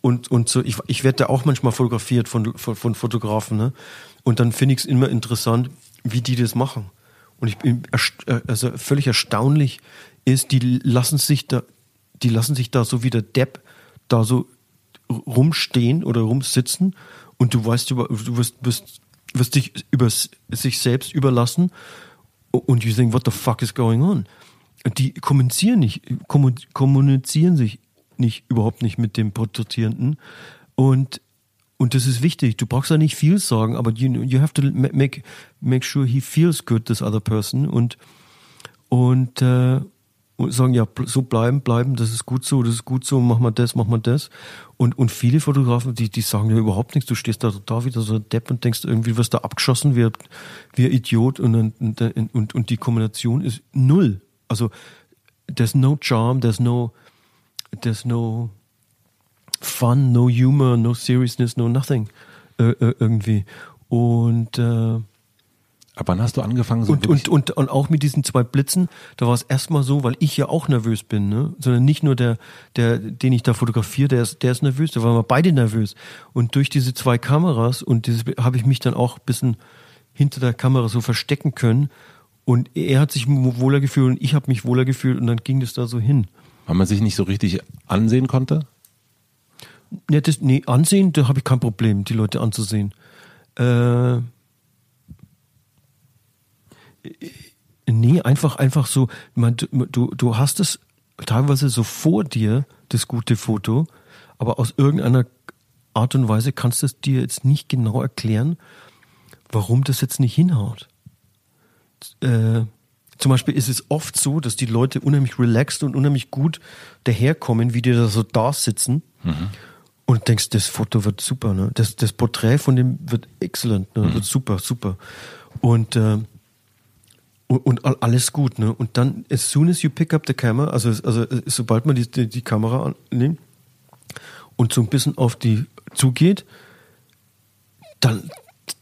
Und, und so, ich, ich werde da auch manchmal fotografiert von, von, von Fotografen, ne? Und dann finde ich es immer interessant, wie die das machen. Und ich bin äh, also völlig erstaunlich ist, die lassen sich da, die lassen sich da so wie der Depp da so rumstehen oder rumsitzen und du weißt, du wirst, wirst, wirst dich über sich selbst überlassen und you think, what the fuck is going on? Die kommunizieren nicht, kommunizieren sich nicht, überhaupt nicht mit dem Porträtierenden. Und, und das ist wichtig. Du brauchst ja nicht viel sagen, aber you, you have to make, make sure he feels good, this other person. Und, und, äh, und sagen, ja, so bleiben, bleiben, das ist gut so, das ist gut so, mach mal das, mach mal das. Und, und viele Fotografen, die, die sagen ja überhaupt nichts, du stehst da da wieder so Depp und denkst, irgendwie wirst da abgeschossen wie, wie ein Idiot und, und, und, und die Kombination ist null. Also, there's no charm, there's no, there's no fun, no humor, no seriousness, no nothing, äh, äh, irgendwie. Und, äh, Ab wann hast du angefangen so und, und, und, und auch mit diesen zwei Blitzen, da war es erstmal so, weil ich ja auch nervös bin, ne? sondern nicht nur der, der, den ich da fotografiere, der ist, der ist nervös, da waren wir beide nervös. Und durch diese zwei Kameras und dieses habe ich mich dann auch ein bisschen hinter der Kamera so verstecken können. Und er hat sich wohler gefühlt und ich habe mich wohler gefühlt und dann ging das da so hin. Weil man sich nicht so richtig ansehen konnte? Nee, das, nee ansehen, da habe ich kein Problem, die Leute anzusehen. Äh, Nee, einfach, einfach so, man, du, du hast es teilweise so vor dir, das gute Foto, aber aus irgendeiner Art und Weise kannst du es dir jetzt nicht genau erklären, warum das jetzt nicht hinhaut. Äh, zum Beispiel ist es oft so, dass die Leute unheimlich relaxed und unheimlich gut daherkommen, wie die da so da sitzen. Mhm. Und denkst, das Foto wird super, ne? Das, das Porträt von dem wird excellent, ne? Mhm. Wird super, super. Und äh, und, und, alles gut, ne? Und dann, as soon as you pick up the camera, also, also sobald man die, die, die Kamera annimmt und so ein bisschen auf die zugeht, dann,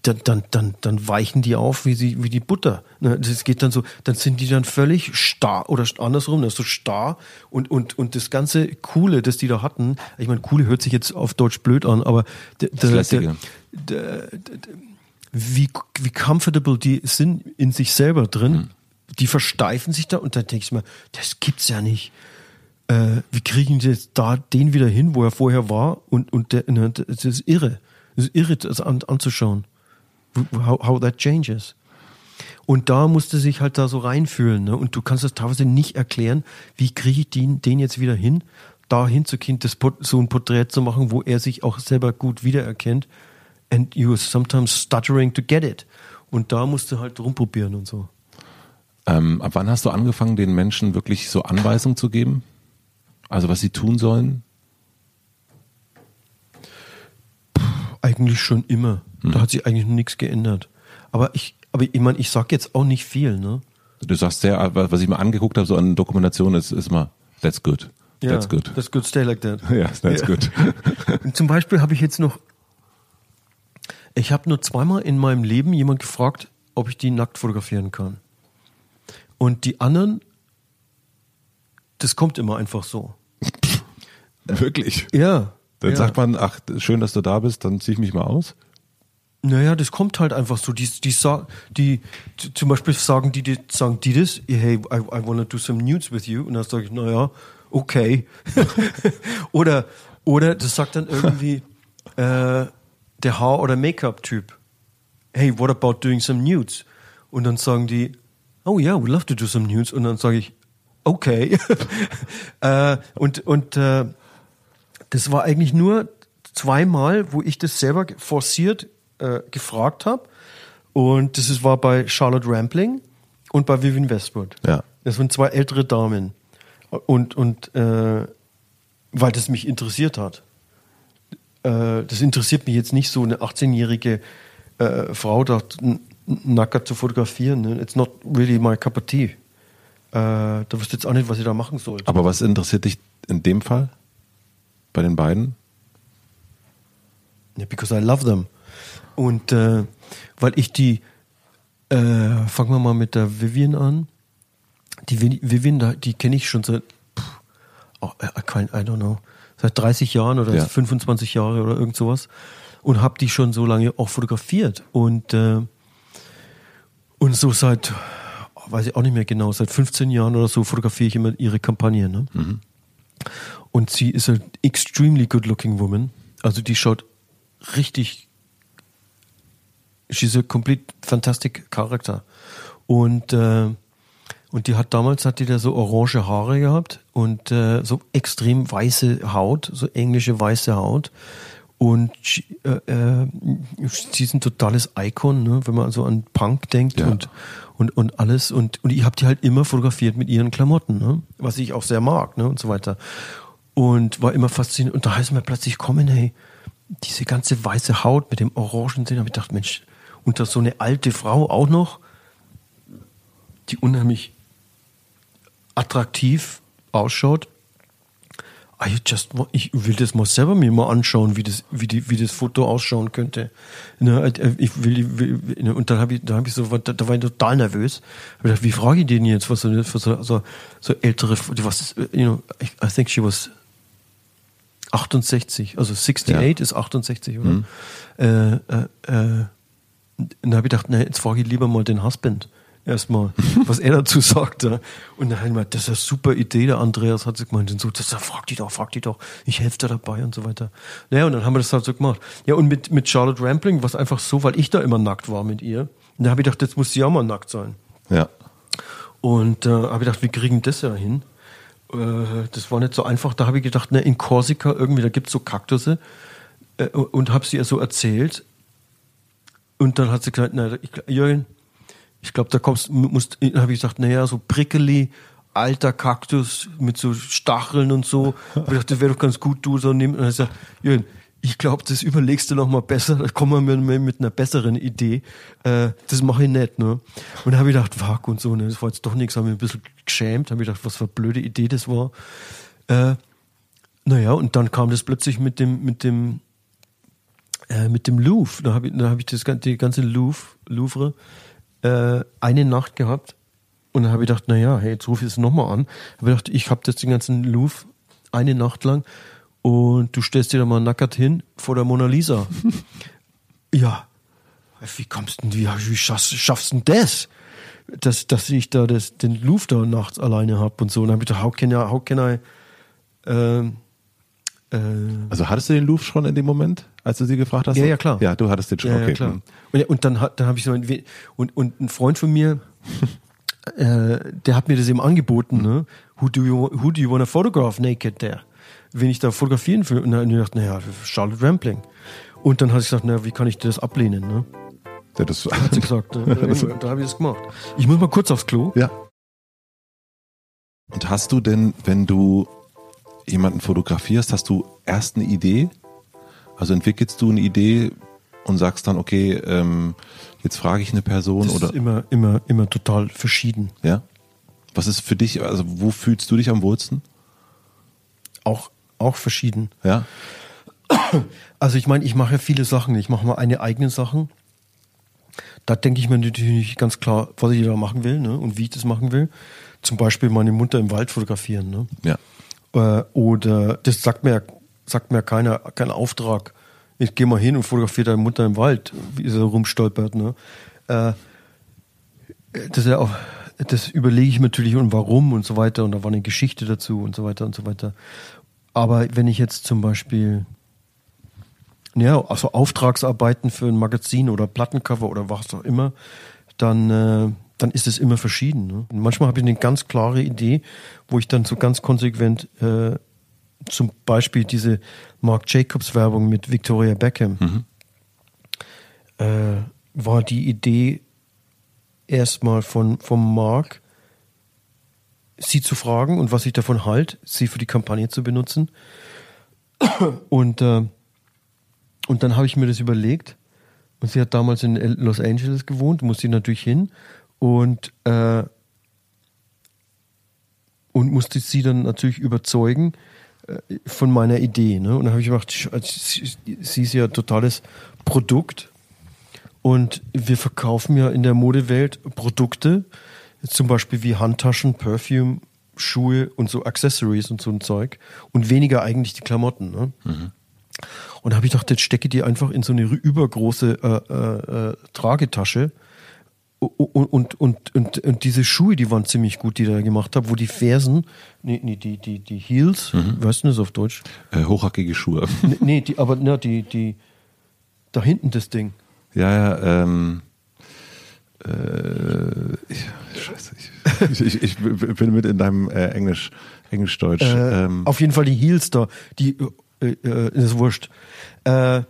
dann, dann, dann, dann weichen die auf wie, sie, wie die Butter. Ne? Das geht dann so, dann sind die dann völlig starr oder andersrum, das ist so starr und, und, und das ganze Coole, das die da hatten, ich meine, Coole hört sich jetzt auf Deutsch blöd an, aber der, der, der, der, wie, wie comfortable die sind in sich selber drin. Mhm. Die versteifen sich da und dann denke ich mir, das gibt's ja nicht. Äh, wie kriegen die jetzt da den wieder hin, wo er vorher war? Und, und der, ne, das ist irre. Das ist irre, das an, anzuschauen. How, how that changes. Und da musste sich halt da so reinfühlen. Ne? Und du kannst das teilweise nicht erklären, wie kriege ich den, den jetzt wieder hin, da hinzugehen, das, so ein Porträt zu machen, wo er sich auch selber gut wiedererkennt and you sometimes stuttering to get it. Und da musst du halt rumprobieren und so. Ähm, ab wann hast du angefangen, den Menschen wirklich so Anweisungen zu geben? Also was sie tun sollen? Puh, eigentlich schon immer. Da hat sich eigentlich nichts geändert. Aber ich, aber ich meine, ich sag jetzt auch nicht viel, ne? Du sagst sehr, was ich mir angeguckt habe, so an Dokumentationen, ist, ist mal, that's good. That's ja, good. That's good, stay like that. <laughs> Ja, that's Ja. good. <laughs> Zum Beispiel habe ich jetzt noch, ich habe nur zweimal in meinem Leben jemand gefragt, ob ich die nackt fotografieren kann. Und die anderen, das kommt immer einfach so. <laughs> Wirklich. Ja. Dann ja. sagt man, ach, schön, dass du da bist, dann zieh ich mich mal aus. Naja, das kommt halt einfach so. Die, die, die, z- zum Beispiel sagen die, die, sagen die das, hey, I, I wanna do some nudes with you. Und dann sage ich, naja, okay. <laughs> oder, oder das sagt dann irgendwie <laughs> äh, der Haar- oder Make-up-Typ. Hey, what about doing some nudes? Und dann sagen die, oh yeah, we'd love to do some nudes. Und dann sage ich, okay. <laughs> äh, und und äh, das war eigentlich nur zweimal, wo ich das selber forciert äh, gefragt habe. Und das ist, war bei Charlotte Rampling und bei Vivian Westwood. Ja. Das waren zwei ältere Damen. Und, und äh, weil das mich interessiert hat. Äh, das interessiert mich jetzt nicht so, eine 18-jährige äh, Frau da nackert zu fotografieren. Ne? It's not really my cup of tea. Äh, da wüsste jetzt auch nicht, was ich da machen soll. Aber was interessiert dich in dem Fall? Bei den beiden? Ja, because I love them. Und äh, weil ich die, äh, fangen wir mal mit der Vivian an. Die Vi- Vivian, die kenne ich schon seit, pff, oh, I, kein, I don't know, seit 30 Jahren oder Ja. 25 Jahre oder irgend sowas. Und habe die schon so lange auch fotografiert. Und, äh, und so seit, weiß ich auch nicht mehr genau, seit 15 Jahren oder so fotografiere ich immer ihre Kampagne. Ne? Und sie ist ein extremely good looking woman. Also die schaut richtig. She's a complete fantastic character. Und, äh, und die hat damals hat die da so orange Haare gehabt und äh, so extrem weiße Haut, so englische weiße Haut. Und äh, äh, sie ist ein totales Icon, ne? wenn man so an Punk denkt Ja. und, und, und alles. Und, und ich habe die halt immer fotografiert mit ihren Klamotten, ne? was ich auch sehr mag ne? und so weiter. Und war immer fasziniert. Und da heißt mir plötzlich kommen, hey, diese ganze weiße Haut mit dem orangen Sinn, habe ich gedacht, Mensch, und da so eine alte Frau auch noch, die unheimlich attraktiv ausschaut. I just, ich will das mal selber mir mal anschauen, wie das, wie die, wie das Foto ausschauen könnte. Ne, äh, ich will, und dann habe ich, da habe ich so, da, war ich total nervös. Hab gedacht, wie frage ich den jetzt, was so, so, so, so ältere, was ist, you know, I, think she was 68, also 68 ist 68, oder? Äh, äh, äh, und dann habe ich gedacht, nee, jetzt frage ich lieber mal den Husband erstmal, <laughs> was er dazu sagt. Ja. Und dann habe ich gemeint, das ist eine super Idee, der Andreas hat sich gemeint, und so, das, frag die doch, frag die doch, ich helfe dir dabei und so weiter. Naja, und dann haben wir das halt so gemacht. Ja, und mit, mit Charlotte Rampling war es einfach so, weil ich da immer nackt war mit ihr. Und da habe ich gedacht, jetzt muss sie auch mal nackt sein. Ja. Und äh, habe ich gedacht, wir kriegen das ja hin. Äh, das war nicht so einfach. Da habe ich gedacht, ne, in Korsika irgendwie, da gibt's so Kaktusse. Äh, und habe sie ihr so erzählt. Und dann hat sie gesagt, na, ich, Jürgen, ich glaube, da kommst, musst, habe ich gesagt, naja, so prickeli, alter Kaktus mit so Stacheln und so. Hab ich gedacht, das wäre doch ganz gut, du so nimmst. Und dann hat sie gesagt, Jürgen, ich glaube, das überlegst du noch mal besser, da kommen wir mit, einer besseren Idee. Äh, das mache ich nicht, ne? Und da habe ich gedacht, fuck und so, ne, das war jetzt doch nichts, habe mich ein bisschen geschämt, habe ich gedacht, was für eine blöde Idee das war. Äh, naja, und dann kam das plötzlich mit dem, mit dem, äh, mit dem Louvre. Da habe ich, da hab ich das, die ganze Louvre, Louvre äh, eine Nacht gehabt. Und dann habe ich gedacht, naja, hey, jetzt rufe ich es nochmal an. Habe gedacht, ich habe das den ganzen Louvre eine Nacht lang und du stellst dir da mal nackert hin vor der Mona Lisa. <laughs> ja. Wie kommst denn, wie, wie schaffst, schaffst denn das? Dass, dass ich da das, den Louvre da nachts alleine hab und so. Und dann habe ich gedacht, how can I, how can I, ähm, äh, Also hattest du den Louvre schon in dem Moment, als du sie gefragt hast? Ja, ja, klar. Ja, du hattest den schon. Ja, okay. ja klar. Und, und dann, hat- dann habe ich so ein, und, und ein Freund von mir, <laughs> äh, der hat mir das eben angeboten, ne? Who do you, who do you want to photograph naked there? Wen ich da fotografieren will. Und dann habe ich gedacht, naja, Charlotte Rampling. Und dann habe ich gesagt, naja, wie kann ich das ablehnen, ne? Ja, das, Hat sie gesagt. <laughs> Ne? da habe ich das gemacht. Ich muss mal kurz aufs Klo. ja. Und hast du denn, wenn du jemanden fotografierst, hast du erst eine Idee? Also entwickelst du eine Idee und sagst dann, okay, ähm, jetzt frage ich eine Person Das oder ist immer, immer, immer total verschieden. ja? Was ist für dich, also wo fühlst du dich am wohlsten? Auch, auch verschieden. Ja? Also ich meine, ich mache ja viele Sachen. Ich mache mal eine eigene Sachen. Da denke ich mir natürlich nicht ganz klar, was ich da machen will ne? und wie ich das machen will. Zum Beispiel meine Mutter im Wald fotografieren. Ne? Ja. Äh, oder das sagt mir, sagt mir keiner, kein Auftrag. Ich gehe mal hin und fotografiere deine Mutter im Wald, wie sie rumstolpert. Ne? Äh, das, ja auch, das überlege ich natürlich und warum und so weiter. Und da war eine Geschichte dazu und so weiter und so weiter. Aber wenn ich jetzt zum Beispiel ja, also Auftragsarbeiten für ein Magazin oder Plattencover oder was auch immer, dann, äh, dann ist es immer verschieden. Ne? Manchmal habe ich eine ganz klare Idee, wo ich dann so ganz konsequent äh, zum Beispiel diese Marc Jacobs Werbung mit Victoria Beckham äh, war die Idee erstmal von vom Marc, sie zu fragen und was ich davon halt, sie für die Kampagne zu benutzen. Und äh, und dann habe ich mir das überlegt. Und sie hat damals in Los Angeles gewohnt, musste natürlich hin. Und, äh, und musste sie dann natürlich überzeugen äh, von meiner Idee. Ne? Und dann habe ich gedacht, also sie ist ja ein totales Produkt. Und wir verkaufen ja in der Modewelt Produkte, zum Beispiel wie Handtaschen, Perfume, Schuhe und so Accessories und so ein Zeug. Und weniger eigentlich die Klamotten. Ne? Und da habe ich gedacht, jetzt stecke die einfach in so eine übergroße äh, äh, äh, Tragetasche. Und, und, und, und, diese Schuhe, die waren ziemlich gut, die da gemacht habe, wo die Fersen, nee, nee die, die, die Heels, weißt du das auf Deutsch? Äh, hochhackige Schuhe. Nee, nee die, aber na, die, die, da hinten das Ding. Ja, ja, ähm, äh, ich, scheiße, ich, ich, ich bin mit in deinem äh, Englisch, Englisch-Deutsch. Äh, ähm, auf jeden Fall die Heels da, die, äh, äh, ist wurscht. Äh,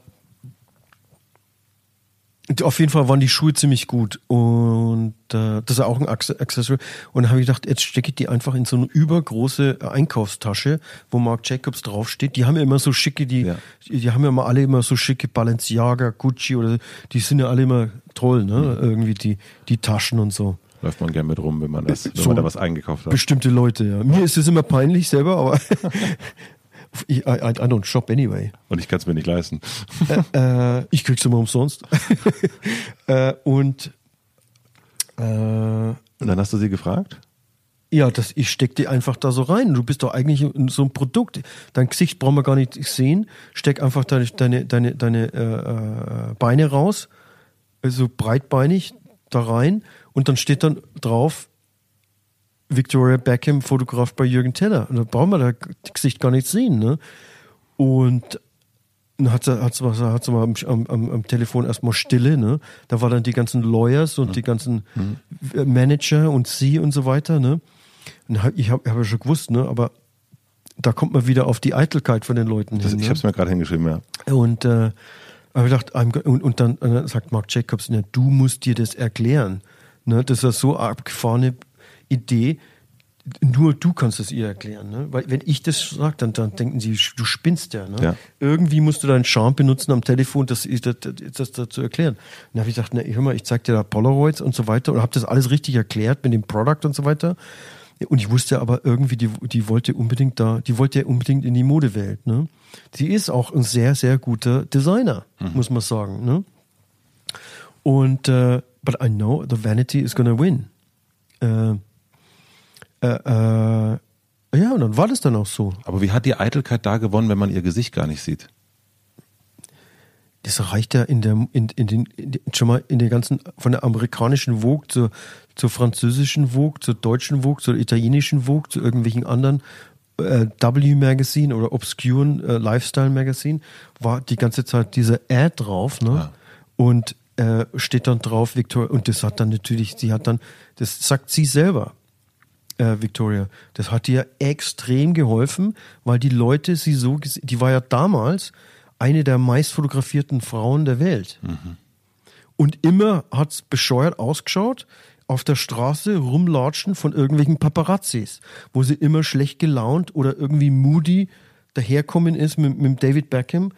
auf jeden Fall waren die Schuhe ziemlich gut und äh, das ist auch ein Acce- Accessory. Und dann habe ich gedacht, jetzt stecke ich die einfach in so eine übergroße Einkaufstasche, wo Marc Jacobs draufsteht. Die haben ja immer so schicke, die, Ja. die haben ja mal alle immer so schicke Balenciaga, Gucci oder die sind ja alle immer toll, ne? Irgendwie die, die Taschen und so. läuft man gern mit rum, wenn man das, wenn so man da was eingekauft hat. Bestimmte Leute, ja. Mir ist es immer peinlich selber, aber <laughs> <laughs> I, I I don't shop anyway. Und ich kann es mir nicht leisten. äh, ich krieg's immer umsonst. <laughs> äh, und äh, Und dann hast du sie gefragt? ja, das, ich steck die einfach da so rein. Du bist doch eigentlich so ein Produkt. Dein Gesicht brauchen wir gar nicht sehen. Steck einfach deine, deine, deine, deine äh, äh, Beine raus, so breitbeinig da rein und dann steht dann drauf Victoria Beckham fotografiert bei Jürgen Teller. Und da brauchen wir das Gesicht gar nicht sehen. Ne? Und dann hat sie, hat sie, hat sie mal am, am, am Telefon erstmal Stille, ne? Da war dann die ganzen Lawyers und die ganzen Manager und sie und so weiter, ne? Und ich habe hab ja schon gewusst, ne? Aber da kommt man wieder auf die Eitelkeit von den Leuten Das, hin. ich ne? habe es mir gerade hingeschrieben, ja. Und äh, habe ich go- und, und, dann, und dann sagt Mark Jacobs, ja, du musst dir das erklären. Ne? Das ist so abgefahrene Idee. Nur du kannst es ihr erklären. Ne? Weil wenn ich das sage, dann, dann denken sie, du spinnst ja, ne? Ja. Irgendwie musst du deinen Charme benutzen am Telefon, das, das, das, das, zu erklären. Und dann habe ich gesagt, na, hör mal, ich zeig dir da Polaroids und so weiter und habe das alles richtig erklärt mit dem Product und so weiter. Und ich wusste aber irgendwie, die, die wollte unbedingt da, die wollte ja unbedingt in die Modewelt. Ne? Sie ist auch ein sehr, sehr guter Designer, muss man sagen. Ne? Und äh, but I know the vanity is gonna win. Äh, äh, äh, ja, und dann war das dann auch so. Aber wie hat die Eitelkeit da gewonnen, wenn man ihr Gesicht gar nicht sieht? Das reicht ja in der, in, in den, in, schon mal in der ganzen, von der amerikanischen Vogue zur, zur französischen Vogue, zur deutschen Vogue, zur italienischen Vogue, zu irgendwelchen anderen äh, W-Magazine oder obscuren äh, Lifestyle-Magazine, war die ganze Zeit diese Ad drauf, ne? Ja. Und äh, steht dann drauf, Victoria, und das hat dann natürlich, sie hat dann, das sagt sie selber, äh, Victoria. Das hat ihr extrem geholfen, weil die Leute sie so, die war ja damals eine der meist fotografierten Frauen der Welt. Und immer hat's bescheuert ausgeschaut, auf der Straße rumlatschen von irgendwelchen Paparazzis, wo sie immer schlecht gelaunt oder irgendwie moody daherkommen ist mit, mit David Beckham.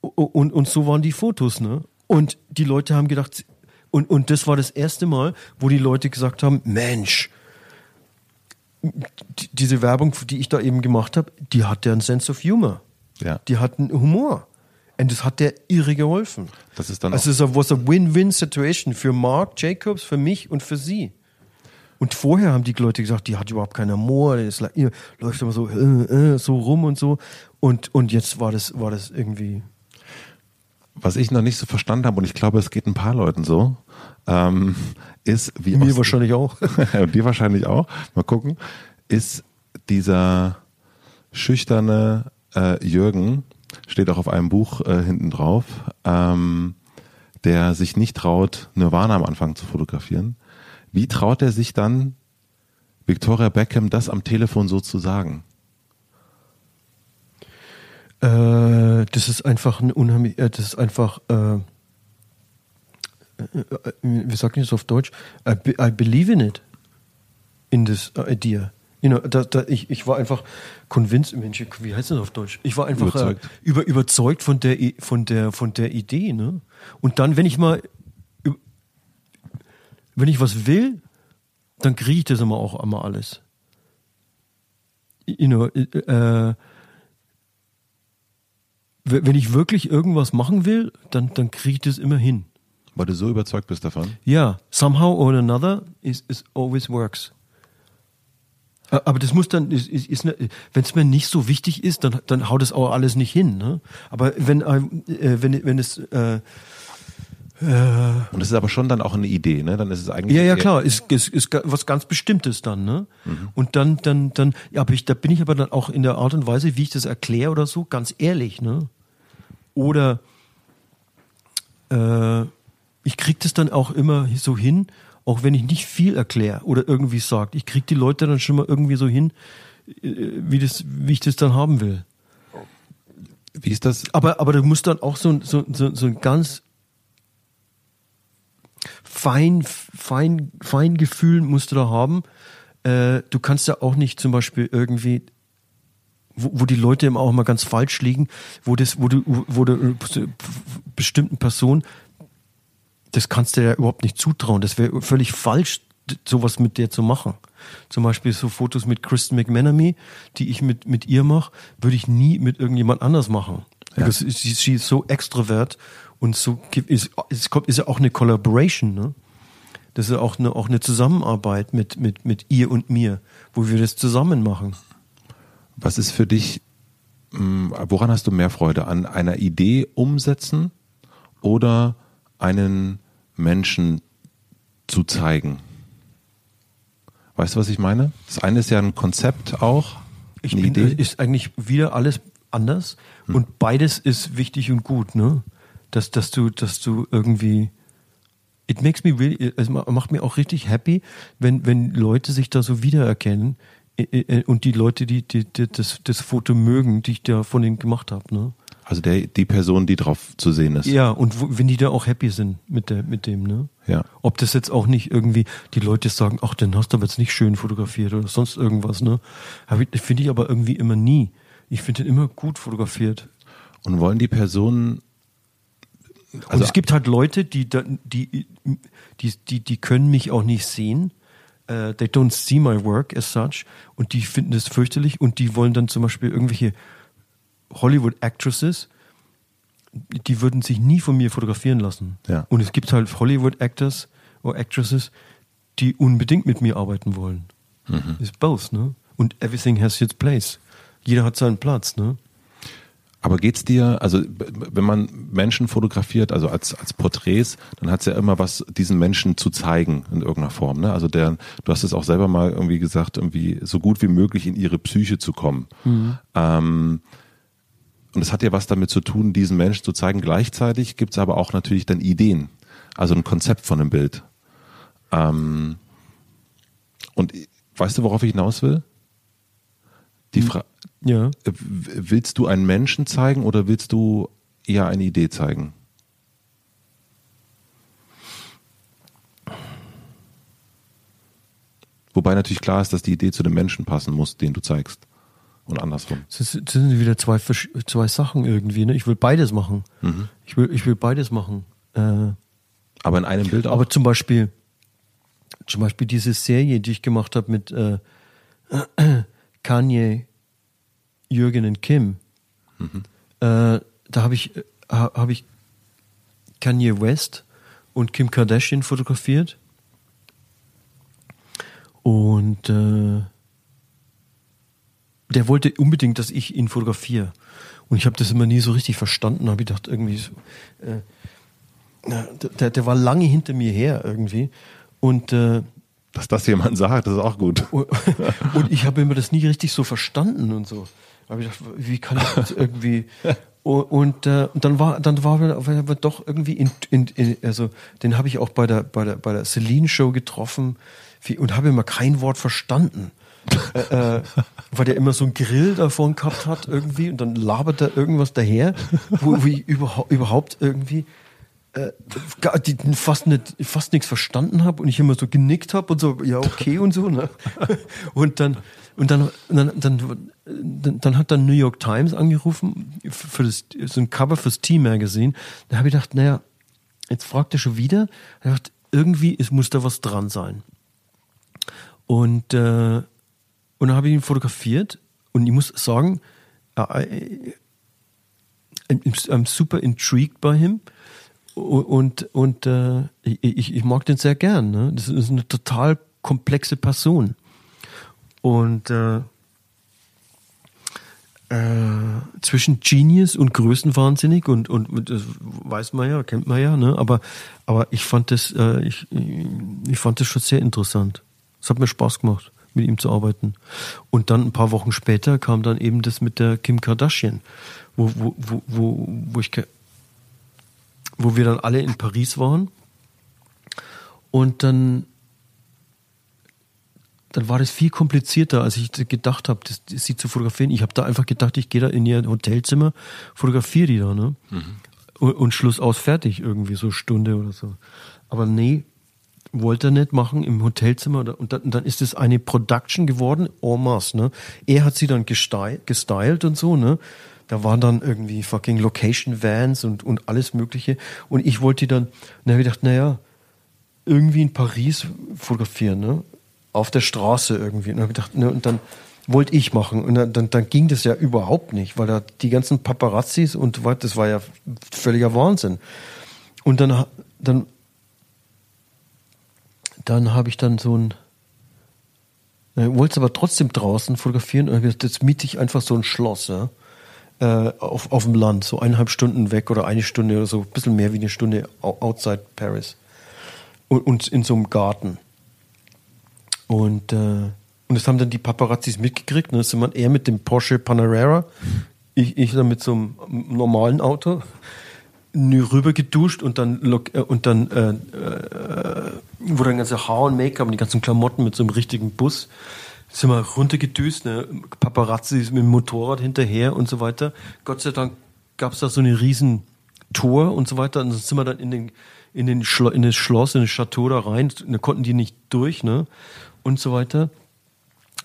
Und, und so waren die Fotos, ne? Und die Leute haben gedacht, und, und das war das erste Mal, wo die Leute gesagt haben, Mensch, diese Werbung, die ich da eben gemacht habe, die hat ja einen Sense of Humor. Ja. Die hat einen Humor. Und das hat der irre geholfen. Das ist dann also es was a Win-Win-Situation für Mark Jacobs, für mich und für sie. Und vorher haben die Leute gesagt, die hat überhaupt keinen Humor, das läuft immer so, äh, äh, so rum und so. Und, und jetzt war das, war das irgendwie. Was ich noch nicht so verstanden habe, und ich glaube, es geht ein paar Leuten so, ähm, ist wie Mir wahrscheinlich auch. und <laughs> dir wahrscheinlich auch, mal gucken, ist dieser schüchterne äh, Jürgen, steht auch auf einem Buch äh, hinten drauf, ähm, der sich nicht traut, Nirvana am Anfang zu fotografieren. Wie traut er sich dann, Victoria Beckham das am Telefon so zu sagen? Äh, das ist einfach ein unheimlich, äh, das ist einfach, äh, äh, äh, wie sagt man das auf Deutsch? I, be, I believe in it. In this idea. You know, da, da, ich, ich war einfach convinced, Mensch, wie heißt das auf Deutsch? Ich war einfach Überzeugt. Äh, über, überzeugt von der, von der, von der Idee, ne? Und dann, wenn ich mal, wenn ich was will, dann kriege ich das immer auch immer alles. You know, äh, wenn wenn ich wirklich irgendwas machen will, dann, dann kriege ich das immer hin. Weil du so überzeugt bist davon? Ja, somehow or another is, is always works. Aber das muss dann, ist, ist, ist ne, wenn es mir nicht so wichtig ist, dann, dann haut es auch alles nicht hin. Ne? Aber wenn, äh, wenn, wenn es, äh, Und es ist aber schon dann auch eine Idee, ne? Dann ist es eigentlich. ja, ja, klar, ist, ist, ist was ganz Bestimmtes dann, ne? Und dann, dann, dann, ja, aber ich, da bin ich aber dann auch in der Art und Weise, wie ich das erkläre oder so, ganz ehrlich, ne? Oder äh, ich krieg das dann auch immer so hin, auch wenn ich nicht viel erkläre oder irgendwie sage. Ich krieg die Leute dann schon mal irgendwie so hin, äh, wie, das, wie ich das dann haben will. Wie ist das? Aber, aber du musst dann auch so, ein- so, so, so ein ganz fein, fein, fein Gefühl musst du da haben. Äh, du kannst ja auch nicht zum Beispiel irgendwie, wo, wo die Leute immer auch mal ganz falsch liegen, wo das, wo du, wo du äh, bestimmten Personen, das kannst du ja überhaupt nicht zutrauen. Das wäre völlig falsch, sowas mit der zu machen. Zum Beispiel so Fotos mit Kristen McManamy, die ich mit, mit ihr mache, würde ich nie mit irgendjemand anders machen. Because sie, sie ist so extrovert und so ist, kommt, ist ja auch eine Collaboration, ne? Das ist ja auch eine, auch eine Zusammenarbeit mit, mit, mit ihr und mir, wo wir das zusammen machen. Was ist für dich, mh, woran hast du mehr Freude? An einer Idee umsetzen oder einen Menschen zu zeigen? Weißt du, was ich meine? Das eine ist ja ein Konzept auch, Ich eine bin, Idee. ist eigentlich wieder alles anders und beides ist wichtig und gut, ne? Dass, dass du, dass du irgendwie, it makes me really, es ma- macht mir auch richtig happy, wenn, wenn Leute sich da so wiedererkennen äh, und die Leute, die, die, die das, das Foto mögen, die ich da von denen gemacht habe, ne? Also der, die Person, die drauf zu sehen ist. Ja, und wo, wenn die da auch happy sind mit, der, mit dem, ne? Ja. Ob das jetzt auch nicht irgendwie, die Leute sagen, ach, den hast du aber jetzt nicht schön fotografiert oder sonst irgendwas, ne? Finde ich aber irgendwie immer nie. Ich finde den immer gut fotografiert. Und wollen die Personen, und also es gibt halt Leute, die, die, die, die, die können mich auch nicht sehen. Äh, they don't see my work as such. Und die finden das fürchterlich und die wollen dann zum Beispiel irgendwelche Hollywood Actresses, die würden sich nie von mir fotografieren lassen. Ja. Und es gibt halt Hollywood Actors oder Actresses, die unbedingt mit mir arbeiten wollen. Mhm. Ist both, ne? Und everything has its place. Jeder hat seinen Platz, ne? Aber geht's dir, also wenn man Menschen fotografiert, also als, als Porträts, dann hat's ja immer was, diesen Menschen zu zeigen in irgendeiner Form. Ne? Also der, du hast es auch selber mal irgendwie gesagt, irgendwie so gut wie möglich in ihre Psyche zu kommen. Ähm, und es hat ja was damit zu tun, diesen Menschen zu zeigen. Gleichzeitig gibt's aber auch natürlich dann Ideen, also ein Konzept von einem Bild. Ähm, und weißt du, worauf ich hinaus will? Die Frage, Ja. äh, Willst du einen Menschen zeigen oder willst du eher eine Idee zeigen? Wobei natürlich klar ist, dass die Idee zu dem Menschen passen muss, den du zeigst. Und andersrum. Das, sind wieder zwei, zwei Sachen irgendwie. Ne? Ich will beides machen. Ich, will, ich will beides machen. Äh, Aber in einem Bild auch. aber zum Beispiel, zum Beispiel diese Serie, die ich gemacht habe mit äh, <clears throat> Kanye, Jürgen und Kim, äh, da habe ich, ha- hab ich Kanye West und Kim Kardashian fotografiert. Und äh, der wollte unbedingt, dass ich ihn fotografiere. Und ich habe das immer nie so richtig verstanden. Habe ich gedacht, irgendwie so, äh, der, der war lange hinter mir her irgendwie. Und, äh, Dass das jemand sagt, das ist auch gut. <laughs> und, ich habe immer das nie richtig so verstanden und so. Da habe ich gedacht, wie kann ich das irgendwie. <laughs> Und, und, äh, und dann war dann war er er doch irgendwie in, in, in also den habe ich auch bei der bei der bei der Celine Show getroffen und habe immer kein Wort verstanden. Äh, äh, weil der immer so einen Grill davon gehabt hat irgendwie und dann labert er irgendwas daher, wo, ich überhaupt, überhaupt irgendwie äh, die, fast, nicht, fast nichts verstanden habe und ich immer so genickt habe und so, ja, okay und so. Ne? <laughs> Und dann, und dann, dann, dann, dann, hat dann New York Times angerufen für das, so ein Cover fürs Team-Magazin. Da habe ich gedacht, naja, jetzt fragt er schon wieder. Er dachte, irgendwie es muss da was dran sein. Und, äh, und dann habe ich ihn fotografiert und ich muss sagen, äh, I'm, super intrigued by him. Und, und äh, ich, ich mag den sehr gern. Ne? Das ist eine total komplexe Person. Und äh, äh, zwischen Genius und Größenwahnsinnig und, und, und das weiß man ja, kennt man ja, ne? aber, aber ich fand das, äh, ich, ich fand das schon sehr interessant. Es hat mir Spaß gemacht, mit ihm zu arbeiten. Und dann ein paar Wochen später kam dann eben das mit der Kim Kardashian, wo, wo, wo, wo, wo ich wo wir dann alle in Paris waren. Und dann, dann war das viel komplizierter, als ich gedacht habe, das, das sie zu fotografieren. Ich habe da einfach gedacht, ich gehe da in ihr Hotelzimmer, fotografiere die da, ne? Und, und Schluss aus, fertig irgendwie, so Stunde oder so. Aber nee, wollte er nicht machen im Hotelzimmer. Und dann, ist es eine Production geworden, en masse, ne? Er hat sie dann gestylt, und so, ne? Da waren dann irgendwie fucking Location Vans und, und alles Mögliche. Und ich wollte die dann, na, ich gedacht, naja, irgendwie in Paris fotografieren, ne? Auf der Straße irgendwie. Und dann hab gedacht, ne, und dann wollte ich machen. Und dann, dann, dann ging das ja überhaupt nicht, weil da die ganzen Paparazzis und was, das war ja völliger Wahnsinn. Und dann, dann, dann habe ich dann so ein, äh, wollte es aber trotzdem draußen fotografieren jetzt miete ich einfach so ein Schloss, ja, äh, auf, auf dem Land, so eineinhalb Stunden weg oder eine Stunde oder so, ein bisschen mehr wie eine Stunde outside Paris. Und, und in so einem Garten. Und, äh, und das haben dann die Paparazzis mitgekriegt. Ne? Das sind man eher mit dem Porsche Panamera, ich, ich dann mit so einem normalen Auto rüber geduscht und dann äh, und dann äh, äh, wurde dann ganze Haar und Make-up und die ganzen Klamotten mit so einem richtigen Bus sind wir runtergedüst, ne? Paparazzi mit dem Motorrad hinterher und so weiter. Gott sei Dank gab es da so eine riesen Tor und so weiter. Und dann sind wir dann in den in den Schlo in das Schloss, in das Chateau da rein. Da konnten die nicht durch, ne? Und so weiter.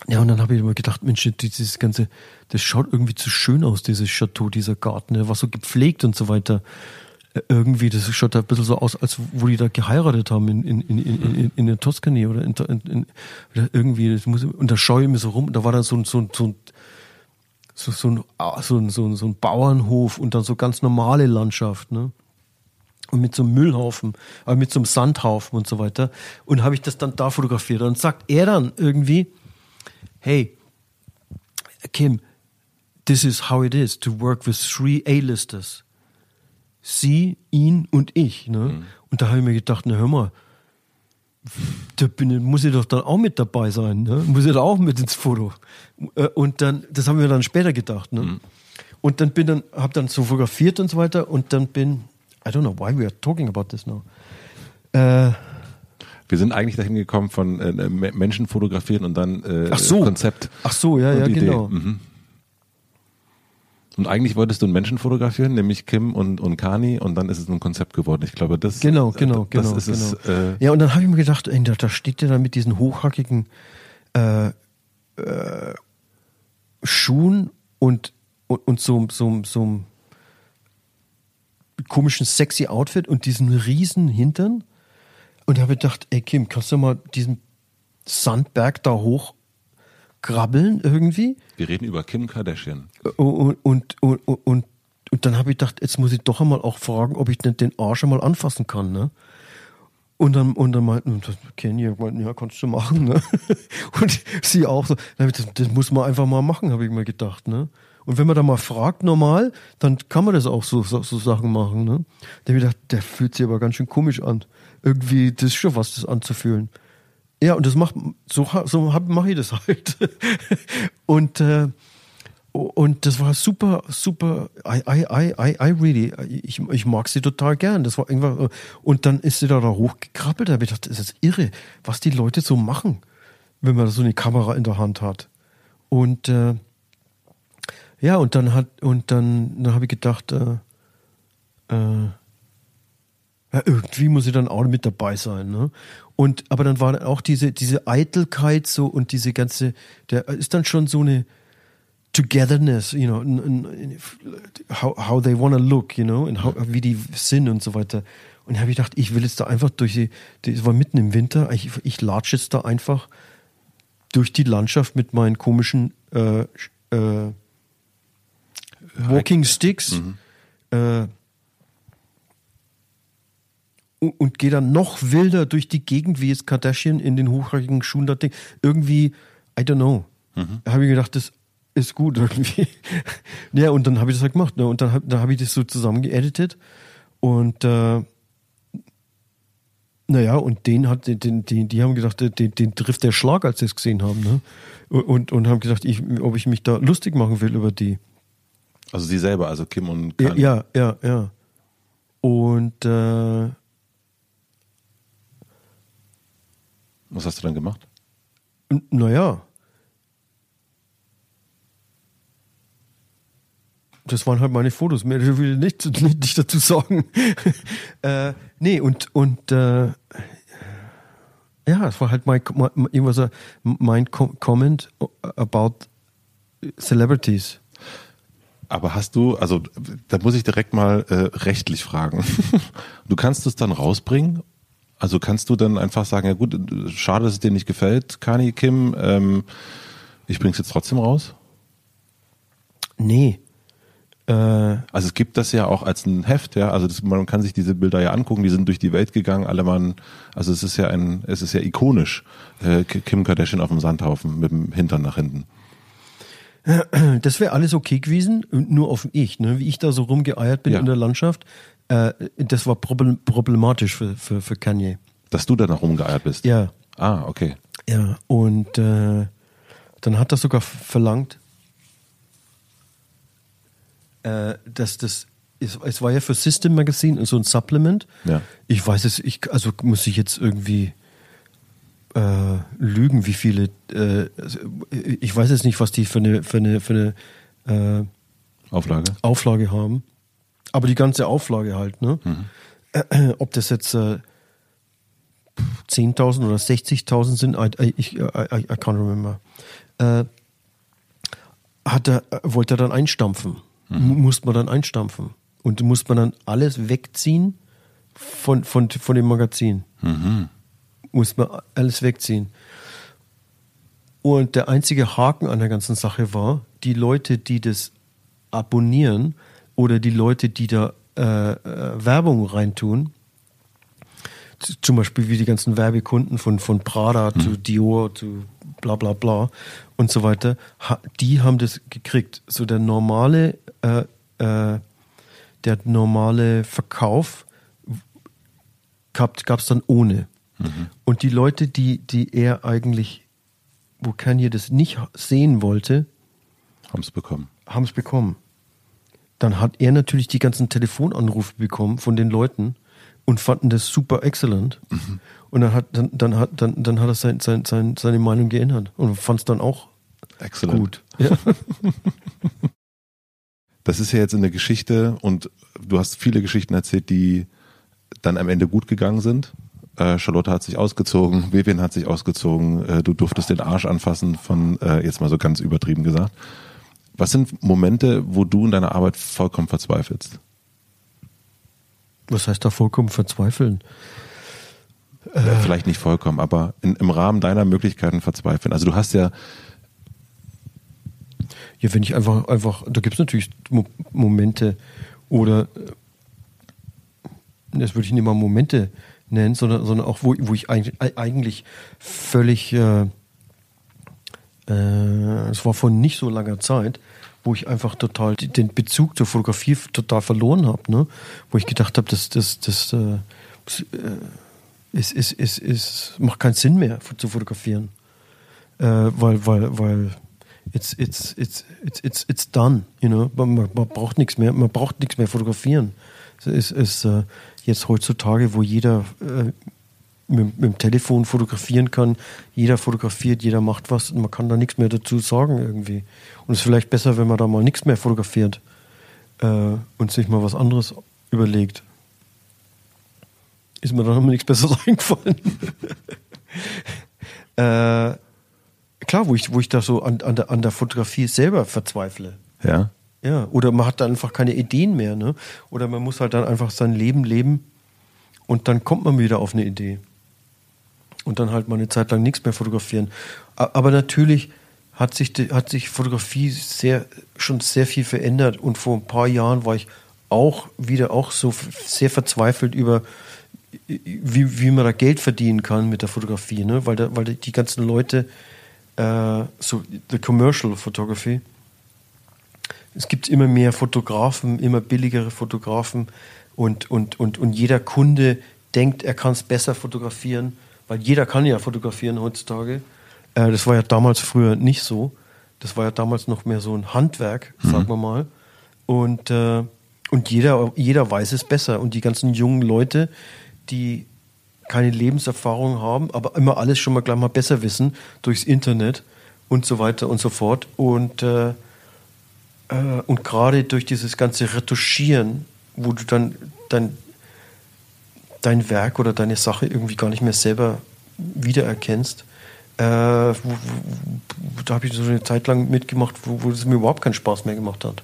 Ja, und dann habe ich immer gedacht, Mensch, dieses ganze, das schaut irgendwie zu schön aus, dieses Chateau, dieser Garten. Der war so gepflegt und so weiter. Irgendwie, das schaut da ein bisschen so aus, als wo die da geheiratet haben in, in, in, in, in, in der Toskana oder in, in, in, irgendwie. Das muss, und da schaue ich mir so rum, da war da so, ein- so, ein- so, ein- so, so, ein, ah, so, ein, so, ein, so ein Bauernhof und dann so ganz normale Landschaft, ne? und mit so einem Müllhaufen, aber mit so einem Sandhaufen und so weiter. Und habe ich das dann da fotografiert. Und sagt er dann irgendwie, hey, Kim, this is how it is to work with three A-Listers. Sie, ihn und ich. Ne? Und da habe ich mir gedacht, na hör mal, da bin, muss ich doch dann auch mit dabei sein, ne? Muss ich da auch mit ins Foto. Äh, Und dann, das haben wir dann später gedacht, ne? Und dann bin dann, hab dann so fotografiert und so weiter und dann bin, I don't know why we are talking about this now. Äh, Wir sind eigentlich dahin gekommen von äh, Me- Menschen fotografieren und dann äh, ach so. Konzept. Ach so, ja, ja, Idee. genau. Mhm. Und eigentlich wolltest du einen Menschen fotografieren, nämlich Kim und, und Kani, und dann ist es ein Konzept geworden. Ich glaube, das, Genau, genau, das genau. ist genau. es. Äh, ja, und dann habe ich mir gedacht, ey, da, da steht der da mit diesen hochhackigen äh, äh, Schuhen und, und, und so, so, so, komischen sexy Outfit und diesen riesen Hintern. Und da habe ich gedacht, ey Kim, kannst du mal diesen Sandberg da hoch krabbeln irgendwie? Wir reden über Kim Kardashian. Und, und, und, und, und dann habe ich gedacht, jetzt muss ich doch einmal auch fragen, ob ich nicht den Arsch einmal anfassen kann. Ne? Und dann, und dann meinten, Kenny, ja, kannst du machen. Ne? <laughs> Und sie auch so, das, das muss man einfach mal machen, habe ich mir gedacht. Ne? Und wenn man da mal fragt normal, dann kann man das auch so, so, so Sachen machen. Ne? Da habe ich gedacht, der fühlt sich aber ganz schön komisch an. Irgendwie, das ist schon was, das anzufühlen. Ja, und das macht, so, so mache ich das halt. <laughs> und, äh, und das war super, super. I, I, I, I really, ich, ich mag sie total gern. Das war irgendwann, und dann ist sie da, da hochgekrabbelt. Da habe ich gedacht, das ist irre, was die Leute so machen, wenn man so eine Kamera in der Hand hat. Und äh, ja, und dann hat, und dann, dann habe ich gedacht, äh, äh, ja, irgendwie muss ich dann auch mit dabei sein. Ne? Und aber dann war dann auch diese, diese Eitelkeit so und diese ganze, der ist dann schon so eine Togetherness, you know, how, how they wanna look, you know, und how, wie die sind und so weiter. Und habe ich gedacht, ich will jetzt da einfach durch die, das war mitten im Winter, ich, ich latsche jetzt da einfach durch die Landschaft mit meinen komischen äh, äh, Walking Sticks. Mhm. Äh, und, gehe dann noch wilder durch die Gegend, wie jetzt Kardashian in den hochrangigen Schuhen da Ding. Irgendwie, I don't know. Mhm. Da habe ich gedacht, das ist gut <laughs> irgendwie. ja, und dann habe ich das halt gemacht. Ne? Und dann, dann habe ich das so zusammen geeditet. Und äh, naja, und den hat, den, den, die haben gedacht, den, den trifft der Schlag, als sie es gesehen haben. Ne? Und, und haben gesagt, ich, ob ich mich da lustig machen will über die. Also sie selber, also Kim und Kanye. Ja, ja, ja. Und äh, was hast du dann gemacht? Naja, das waren halt meine Fotos. Mehr <laughs> will ich nicht, nicht, nicht dazu sagen. <laughs> äh, nee, und, und äh, ja, es war halt mein, mein, mein Comment about Celebrities. Aber hast du, also da muss ich direkt mal äh, rechtlich fragen. <laughs> du kannst es dann rausbringen? Also kannst du dann einfach sagen, ja gut, schade, dass es dir nicht gefällt, Kani, Kim, ähm, ich bring's jetzt trotzdem raus? Nee. Äh, also es gibt das ja auch als ein Heft, ja. Also das, man kann sich diese Bilder ja angucken, die sind durch die Welt gegangen, alle waren, also es ist ja ein, es ist ja ikonisch, äh, Kim Kardashian auf dem Sandhaufen mit dem Hintern nach hinten. Das wäre alles okay gewesen, nur auf ich, ne? wie ich da so rumgeeiert bin ja. in der Landschaft. Äh, das war problematisch für, für, für Kanye. Dass du da noch rumgeeiert bist? Ja. Ah, okay. Ja, und äh, dann hat er sogar verlangt, äh, dass das es, war ja für System Magazine so ein Supplement. Ja. Ich weiß es, ich, also muss ich jetzt irgendwie äh, lügen, wie viele, äh, ich weiß jetzt nicht, was die für eine, für eine, für eine äh, Auflage. Auflage haben. Aber die ganze Auflage halt, ne? Mhm. ob das jetzt äh, 10.000 oder 60.000 sind, I, ich, I, I, I can't remember. Äh, hat er, wollte er dann einstampfen mhm. musste man dann einstampfen. Und musste man dann alles wegziehen von, von, von dem Magazin. Mhm. Muss man alles wegziehen. Und der einzige Haken an der ganzen Sache war, die Leute, die das abonnieren oder die Leute, die da äh, äh, Werbung reintun, zum Beispiel wie die ganzen Werbekunden von, von Prada mhm. zu Dior zu bla bla bla und so weiter, die haben das gekriegt. So der normale, äh, äh, der normale Verkauf gab es dann ohne. Mhm. Und die Leute, die, die er eigentlich, wo Kanye das nicht sehen wollte, haben es bekommen. Haben es bekommen. Dann hat er natürlich die ganzen Telefonanrufe bekommen von den Leuten und fanden das super excellent. Mhm. Und dann hat, dann, dann hat, dann, dann hat er sein, sein, sein, seine Meinung geändert und fand es dann auch excellent. gut. <laughs> Ja. Das ist ja jetzt in der Geschichte und du hast viele Geschichten erzählt, die dann am Ende gut gegangen sind. Äh, Charlotte hat sich ausgezogen, Vivian hat sich ausgezogen, äh, du durftest den Arsch anfassen von, äh, jetzt mal so ganz übertrieben gesagt. Was sind Momente, wo du in deiner Arbeit vollkommen verzweifelst? Was heißt da vollkommen verzweifeln? Ja, vielleicht nicht vollkommen, aber in, im Rahmen deiner Möglichkeiten verzweifeln. Also du hast ja Ja, wenn ich einfach, einfach, da gibt es natürlich Mo Momente oder äh, das würde ich nicht mal Momente nennen, sondern, sondern auch, wo, wo ich eigentlich, eigentlich völlig, äh, äh, es war vor nicht so langer Zeit, wo ich einfach total den Bezug zur Fotografie total verloren habe, ne? wo ich gedacht habe, das, das, das, äh, äh, ist, ist, ist, ist, macht keinen Sinn mehr zu fotografieren, äh, weil, weil, weil it's, it's, it's, it's, it's, it's done, you know? man, man, braucht nichts mehr, man braucht nichts mehr fotografieren. Es ist, ist äh, jetzt heutzutage, wo jeder äh, mit, mit dem Telefon fotografieren kann, jeder fotografiert, jeder macht was, und man kann da nichts mehr dazu sagen irgendwie. Und es ist vielleicht besser, wenn man da mal nichts mehr fotografiert äh, und sich mal was anderes überlegt. Ist mir dann noch nichts Besseres <laughs> eingefallen. <laughs> äh, klar, wo ich, wo ich da so an, an, der, an der Fotografie selber verzweifle. ja. Ja, oder man hat dann einfach keine Ideen mehr, ne? Oder man muss halt dann einfach sein Leben leben und dann kommt man wieder auf eine Idee. Und dann halt mal eine Zeit lang nichts mehr fotografieren. Aber natürlich hat sich, hat sich Fotografie sehr, schon sehr viel verändert und vor ein paar Jahren war ich auch wieder auch so sehr verzweifelt über, wie, wie man da Geld verdienen kann mit der Fotografie, ne? Weil, da, weil die ganzen Leute, äh, so, the commercial photography, es gibt immer mehr Fotografen, immer billigere Fotografen und, und, und, und jeder Kunde denkt, er kann es besser fotografieren, weil jeder kann ja fotografieren heutzutage. Äh, das war ja damals früher nicht so. Das war ja damals noch mehr so ein Handwerk, sagen wir mal. Und, äh, und jeder, jeder weiß es besser. Und die ganzen jungen Leute, die keine Lebenserfahrung haben, aber immer alles schon mal gleich mal besser wissen durchs Internet und so weiter und so fort. Und äh, äh, und gerade durch dieses ganze Retuschieren, wo du dann dein, dein Werk oder deine Sache irgendwie gar nicht mehr selber wiedererkennst, äh, wo, wo, wo, da habe ich so eine Zeit lang mitgemacht, wo, es mir überhaupt keinen Spaß mehr gemacht hat.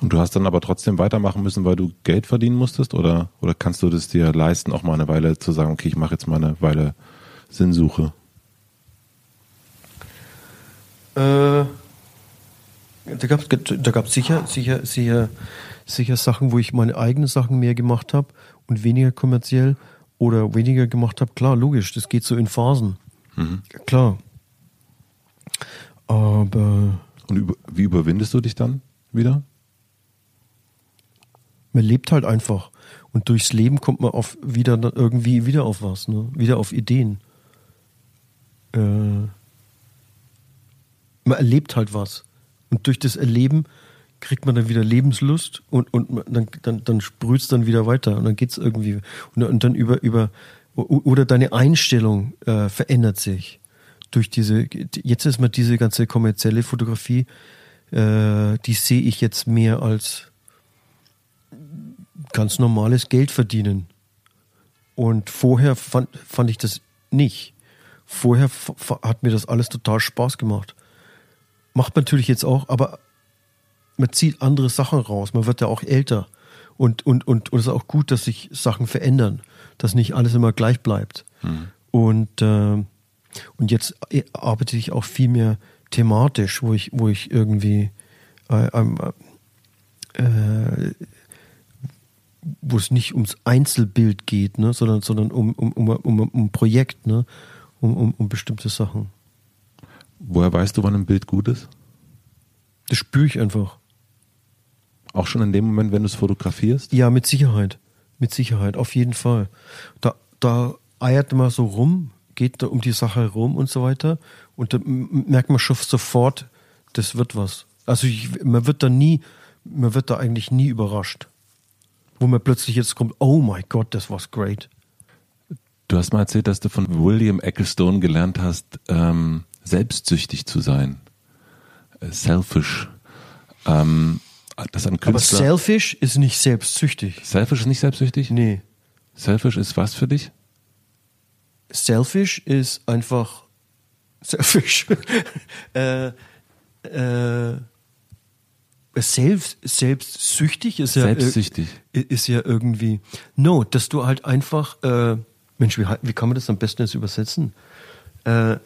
Und du hast dann aber trotzdem weitermachen müssen, weil du Geld verdienen musstest? Oder, oder kannst du das dir leisten, auch mal eine Weile zu sagen, okay, ich mache jetzt mal eine Weile Sinnsuche? Äh, da gab es da gab's sicher, sicher, sicher, sicher Sachen, wo ich meine eigenen Sachen mehr gemacht habe und weniger kommerziell oder weniger gemacht habe. Klar, logisch, das geht so in Phasen. Klar. Aber Und über, wie überwindest du dich dann wieder? man lebt halt einfach. Und durchs Leben kommt man auf wieder irgendwie wieder auf was, ne? Wieder auf Ideen. Äh, man erlebt halt was. Und durch das Erleben kriegt man dann wieder Lebenslust und, und dann, dann, dann sprüht es dann wieder weiter und dann geht es irgendwie. Und, und dann über, über oder deine Einstellung äh, verändert sich. Durch diese, jetzt ist mal diese ganze kommerzielle Fotografie, äh, die sehe ich jetzt mehr als ganz normales Geld verdienen. Und vorher fand, fand ich das nicht. Vorher hat mir das alles total Spaß gemacht. Macht man natürlich jetzt auch, aber man zieht andere Sachen raus. Man wird ja auch älter. Und, und, und, und es ist auch gut, dass sich Sachen verändern, dass nicht alles immer gleich bleibt. Und, äh, und jetzt äh, arbeite ich auch viel mehr thematisch, wo ich, wo ich irgendwie äh, ähm, äh, wo es nicht ums Einzelbild geht, ne, sondern, sondern um, um, um, um, um ein Projekt, ne, um, um, um bestimmte Sachen. Woher weißt du, wann ein Bild gut ist? Das spüre ich einfach. Auch schon in dem Moment, wenn du es fotografierst? Ja, mit Sicherheit. Mit Sicherheit, auf jeden Fall. Da, da eiert man so rum, geht da um die Sache rum und so weiter. Und da merkt man schon sofort, das wird was. Also ich, man wird da nie, man wird da eigentlich nie überrascht. Wo man plötzlich jetzt kommt, oh my Gott, das war's great. Du hast mal erzählt, dass du von William Ecclestone gelernt hast, ähm, selbstsüchtig zu sein. Äh, selfish. Ähm, das ein Aber Künstler. selfish ist nicht selbstsüchtig. selfish ist nicht selbstsüchtig? Nee. Selfish ist was für dich? Selfish ist einfach <laughs> selfish. äh, äh, selbst, selbstsüchtig ist ja, Selbstsüchtig. äh, ist ja irgendwie, no, dass du halt einfach, äh, Mensch, wie, wie kann man das am besten jetzt übersetzen? Äh,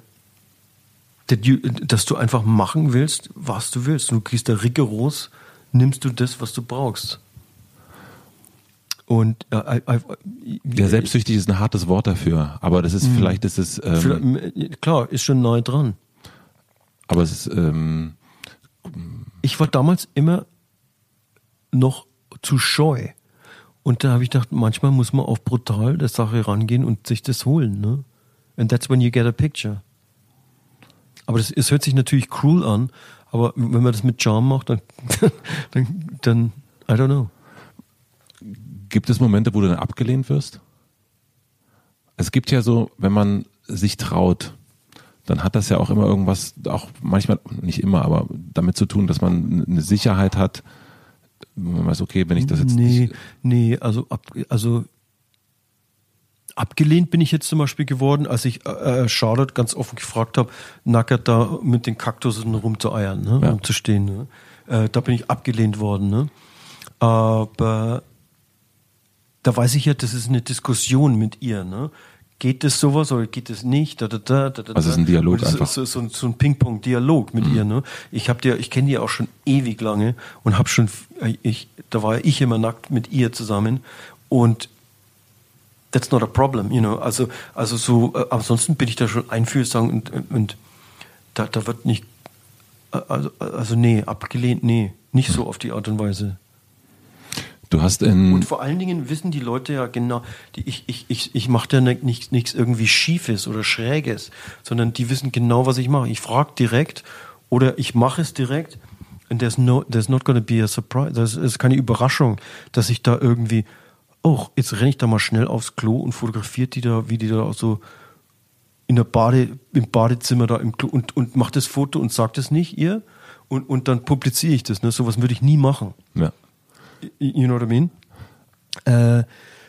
that you, dass du einfach machen willst, was du willst. Du kriegst da rigoros, nimmst du das, was du brauchst. Und äh, äh, Ja, selbstsüchtig ist ein hartes Wort dafür, aber das ist, vielleicht ist es, ähm, klar, ist schon nahe dran. aber es ist, ähm, Ich war damals immer noch zu scheu. Und da habe ich gedacht, manchmal muss man auf brutal der Sache rangehen und sich das holen. Ne? And that's when you get a picture. Aber das, es hört sich natürlich cruel an, aber wenn man das mit Charme macht, dann, <laughs> dann, dann I don't know. Gibt es Momente, wo du dann abgelehnt wirst? Es gibt ja so, wenn man sich traut, dann hat das ja auch immer irgendwas, auch manchmal, nicht immer, aber damit zu tun, dass man eine Sicherheit hat, man weiß, okay, wenn ich das jetzt nee, nicht, nee, also, ab, also abgelehnt bin ich jetzt zum Beispiel geworden, als ich äh, äh, Charlotte ganz offen gefragt habe, nackert da mit den Kaktussen rumzueiern, ne, Ja. rumzustehen. Ne? Äh, da bin ich abgelehnt worden. Ne? Aber da weiß ich ja, das ist eine Diskussion mit ihr. Ne? Geht das sowas oder geht es nicht? Da, da, da, da, da, Also es ist ein Dialog das einfach. Ist so, so, ein- so ein Ping-Pong-Dialog mit ihr. Ne? Ich habe dir, ich kenne die auch schon ewig lange und habe schon, äh, ich, da war ich immer nackt mit ihr zusammen und that's not a problem, you know. Also, also so, äh, ansonsten bin ich da schon einfühlsam und, und, und da, da wird nicht, äh, also, also nee, abgelehnt, nee, nicht so auf die Art und Weise. du hast in, Und vor allen Dingen wissen die Leute ja genau, die, ich, ich, ich, ich mache da nicht- nichts nichts irgendwie Schiefes oder Schräges, sondern die wissen genau, was ich mache. Ich frage direkt oder ich mache es direkt and there's, no, there's not gonna be a surprise. Das ist keine Überraschung, dass ich da irgendwie, oh, jetzt renne ich da mal schnell aufs Klo und fotografiert die da, wie die da so in der Bade, im Badezimmer da im Klo und, und mache das Foto und sag das nicht ihr und, und dann publiziere ich das. Ne? Sowas würde ich nie machen. ja, You know what I mean? Äh,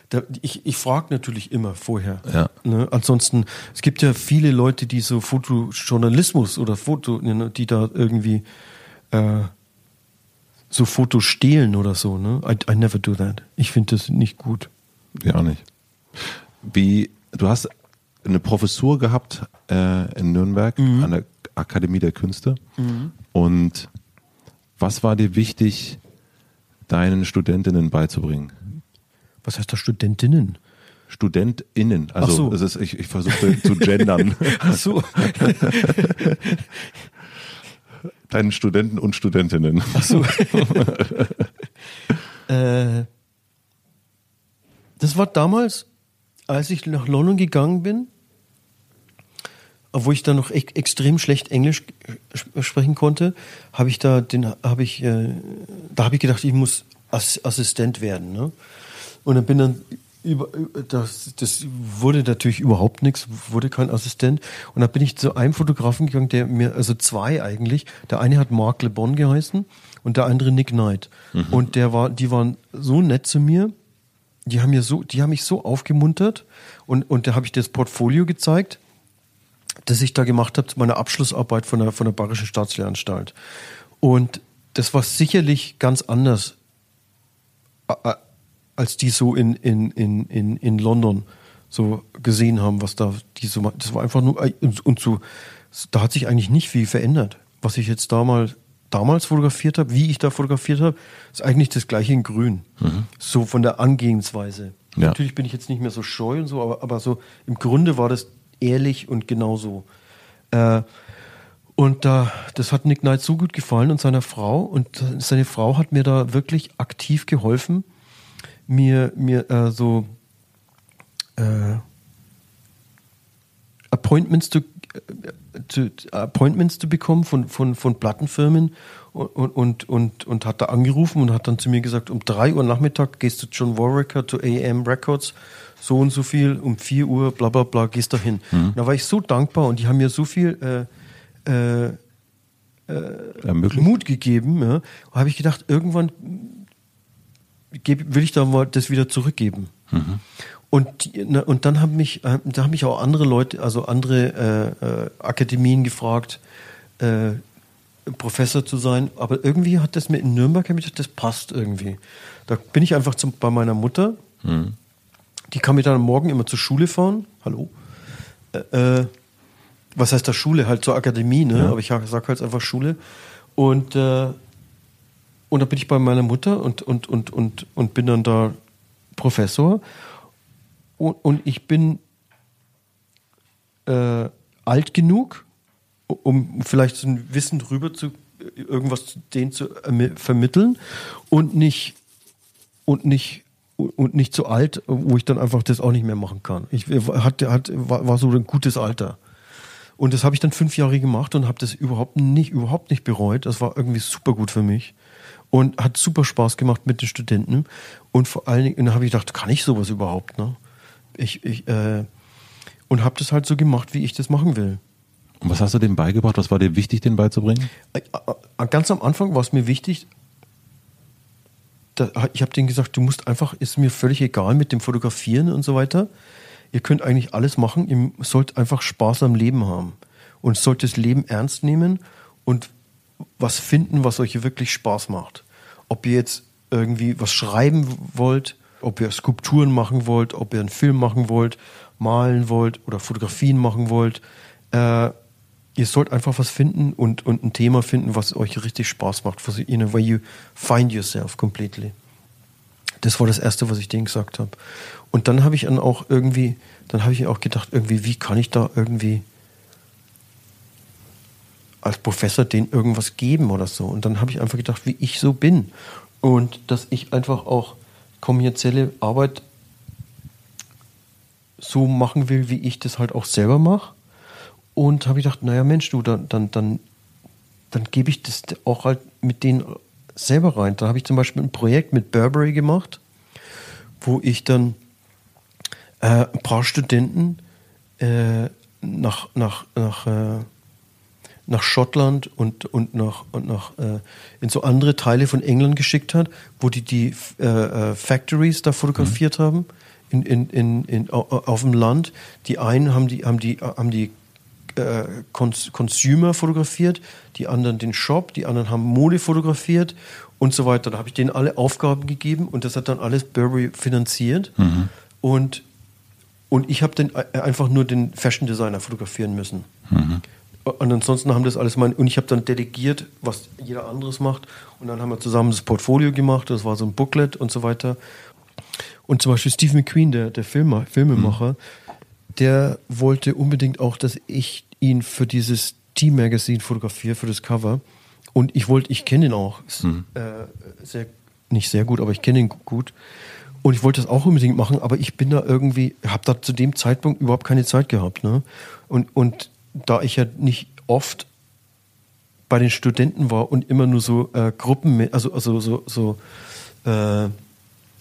da, ich ich frage natürlich immer vorher. Ja. Ne? Ansonsten, es gibt ja viele Leute, die so Fotojournalismus oder Foto, ne, die da irgendwie äh, so Fotos stehlen oder so. Ne? I, I never do that. Ich finde das nicht gut. ja auch nicht. Wie, du hast eine Professur gehabt äh, in Nürnberg an der Akademie der Künste und was war dir wichtig, deinen Studentinnen beizubringen? Was heißt da Studentinnen? StudentInnen. Also so. es ist, ich, ich versuchte zu gendern. <laughs> Ach so. <laughs> Deinen Studenten und Studentinnen. Ach so. <laughs> <laughs> äh, das war damals, als ich nach London gegangen bin, obwohl ich da noch e extrem schlecht Englisch sprechen konnte, habe ich da den habe ich äh, da habe ich gedacht, ich muss Ass Assistent werden, ne? Und dann bin dann über, das, das wurde natürlich überhaupt nichts, wurde kein Assistent. Und dann bin ich zu einem Fotografen gegangen, der mir, also zwei eigentlich. Der eine hat Mark Le Bon geheißen und der andere Nick Knight. Und der war, die waren so nett zu mir. Die haben mir so, die haben mich so aufgemuntert und, und da habe ich das Portfolio gezeigt, das ich da gemacht habe zu meiner Abschlussarbeit von der, von der Bayerischen Staatslehranstalt. Und das war sicherlich ganz anders a- a- als die so in, in, in, in, in London so gesehen haben, was da die so das war einfach nur und, und so da hat sich eigentlich nicht viel verändert. Was ich jetzt damals damals fotografiert habe, wie ich da fotografiert habe, ist eigentlich das gleiche in Grün. So von der Angehensweise. Ja. Natürlich bin ich jetzt nicht mehr so scheu und so, aber, aber so im Grunde war das ehrlich und genauso. Äh, und da, das hat Nick Knight so gut gefallen und seiner Frau. Und seine Frau hat mir da wirklich aktiv geholfen, mir, mir äh, so äh, Appointments zu, äh, zu, Appointments zu bekommen von, von, von Plattenfirmen und, und, und, und hat da angerufen und hat dann zu mir gesagt, um 3 Uhr Nachmittag gehst du John Warwicker zu AM Records, so und so viel, um 4 Uhr, bla bla bla, gehst da hin. Da war ich so dankbar und die haben mir so viel äh, äh, Ermöglicht? Mut gegeben. Ja. habe ich gedacht, irgendwann geb, will ich da mal das wieder zurückgeben. Und, die, na, und dann haben mich, äh, da haben mich auch andere Leute, also andere äh, äh, Akademien gefragt, äh, Professor zu sein. Aber irgendwie hat das mir in Nürnberg, gedacht, das passt irgendwie. Da bin ich einfach zum, bei meiner Mutter. Die kann mir dann am Morgen immer zur Schule fahren. Hallo. Äh, äh, was heißt da Schule? Halt zur Akademie, ne? Ja. Aber ich sag halt einfach Schule. Und, äh, und dann bin ich bei meiner Mutter und, und, und, und, und bin dann da Professor. Und, und ich bin äh, alt genug, um vielleicht so ein Wissen drüber zu irgendwas denen zu ermi- vermitteln und nicht und nicht und nicht zu alt, wo ich dann einfach das auch nicht mehr machen kann. Ich hatte, hat, war so ein gutes Alter. Und das habe ich dann fünf Jahre gemacht und habe das überhaupt nicht, überhaupt nicht bereut. Das war irgendwie super gut für mich und hat super Spaß gemacht mit den Studenten. Und vor allen Dingen, dann habe ich gedacht, kann ich sowas überhaupt? Ne? Ich, ich, äh, und habe das halt so gemacht, wie ich das machen will. Und was hast du denen beigebracht? Was war dir wichtig, denen beizubringen? Äh, äh, Ganz am Anfang war es mir wichtig, da, ich habe denen gesagt, du musst einfach, ist mir völlig egal mit dem Fotografieren und so weiter. Ihr könnt eigentlich alles machen, ihr sollt einfach Spaß am Leben haben und sollt das Leben ernst nehmen und was finden, was euch wirklich Spaß macht. Ob ihr jetzt irgendwie was schreiben wollt, ob ihr Skulpturen machen wollt, ob ihr einen Film machen wollt, malen wollt oder Fotografien machen wollt. Äh, ihr sollt einfach was finden und, und ein Thema finden, was euch richtig Spaß macht, was you know, where you find yourself completely. Das war das Erste, was ich denen gesagt habe. Und dann habe ich dann auch irgendwie, dann habe ich auch gedacht, irgendwie, wie kann ich da irgendwie als Professor denen irgendwas geben oder so. Und dann habe ich einfach gedacht, wie ich so bin. Und dass ich einfach auch kommerzielle Arbeit so machen will, wie ich das halt auch selber mache. Und habe ich gedacht, naja Mensch, du, dann, dann, dann, dann gebe ich das auch halt mit denen selber rein. Da habe ich zum Beispiel ein Projekt mit Burberry gemacht, wo ich dann äh, ein paar Studenten äh, nach, nach, nach, äh, nach Schottland und, und nach, und nach äh, in so andere Teile von England geschickt hat, wo die die äh, äh, Factories da fotografiert haben in, in, in, in, au- auf dem Land. Die einen haben die, haben die, haben die äh, Cons Consumer fotografiert, die anderen den Shop, die anderen haben Mode fotografiert und so weiter. Da habe ich denen alle Aufgaben gegeben und das hat dann alles Burberry finanziert. Und, und ich habe dann e- einfach nur den Fashion Designer fotografieren müssen. Und ansonsten haben das alles mein, und ich habe dann delegiert, was jeder anderes macht. Und dann haben wir zusammen das Portfolio gemacht, das war so ein Booklet und so weiter. Und zum Beispiel Steve McQueen, der, der Filmer, Filmemacher, der wollte unbedingt auch, dass ich ihn für dieses T-Magazine fotografiere, für das Cover. Und ich wollte, ich kenne ihn auch. Ist, äh, sehr, nicht sehr gut, aber ich kenne ihn gut. Und ich wollte das auch unbedingt machen, aber ich bin da irgendwie, habe da zu dem Zeitpunkt überhaupt keine Zeit gehabt. Ne? Und, und da ich ja nicht oft bei den Studenten war und immer nur so äh, Gruppen, also, also so, so äh,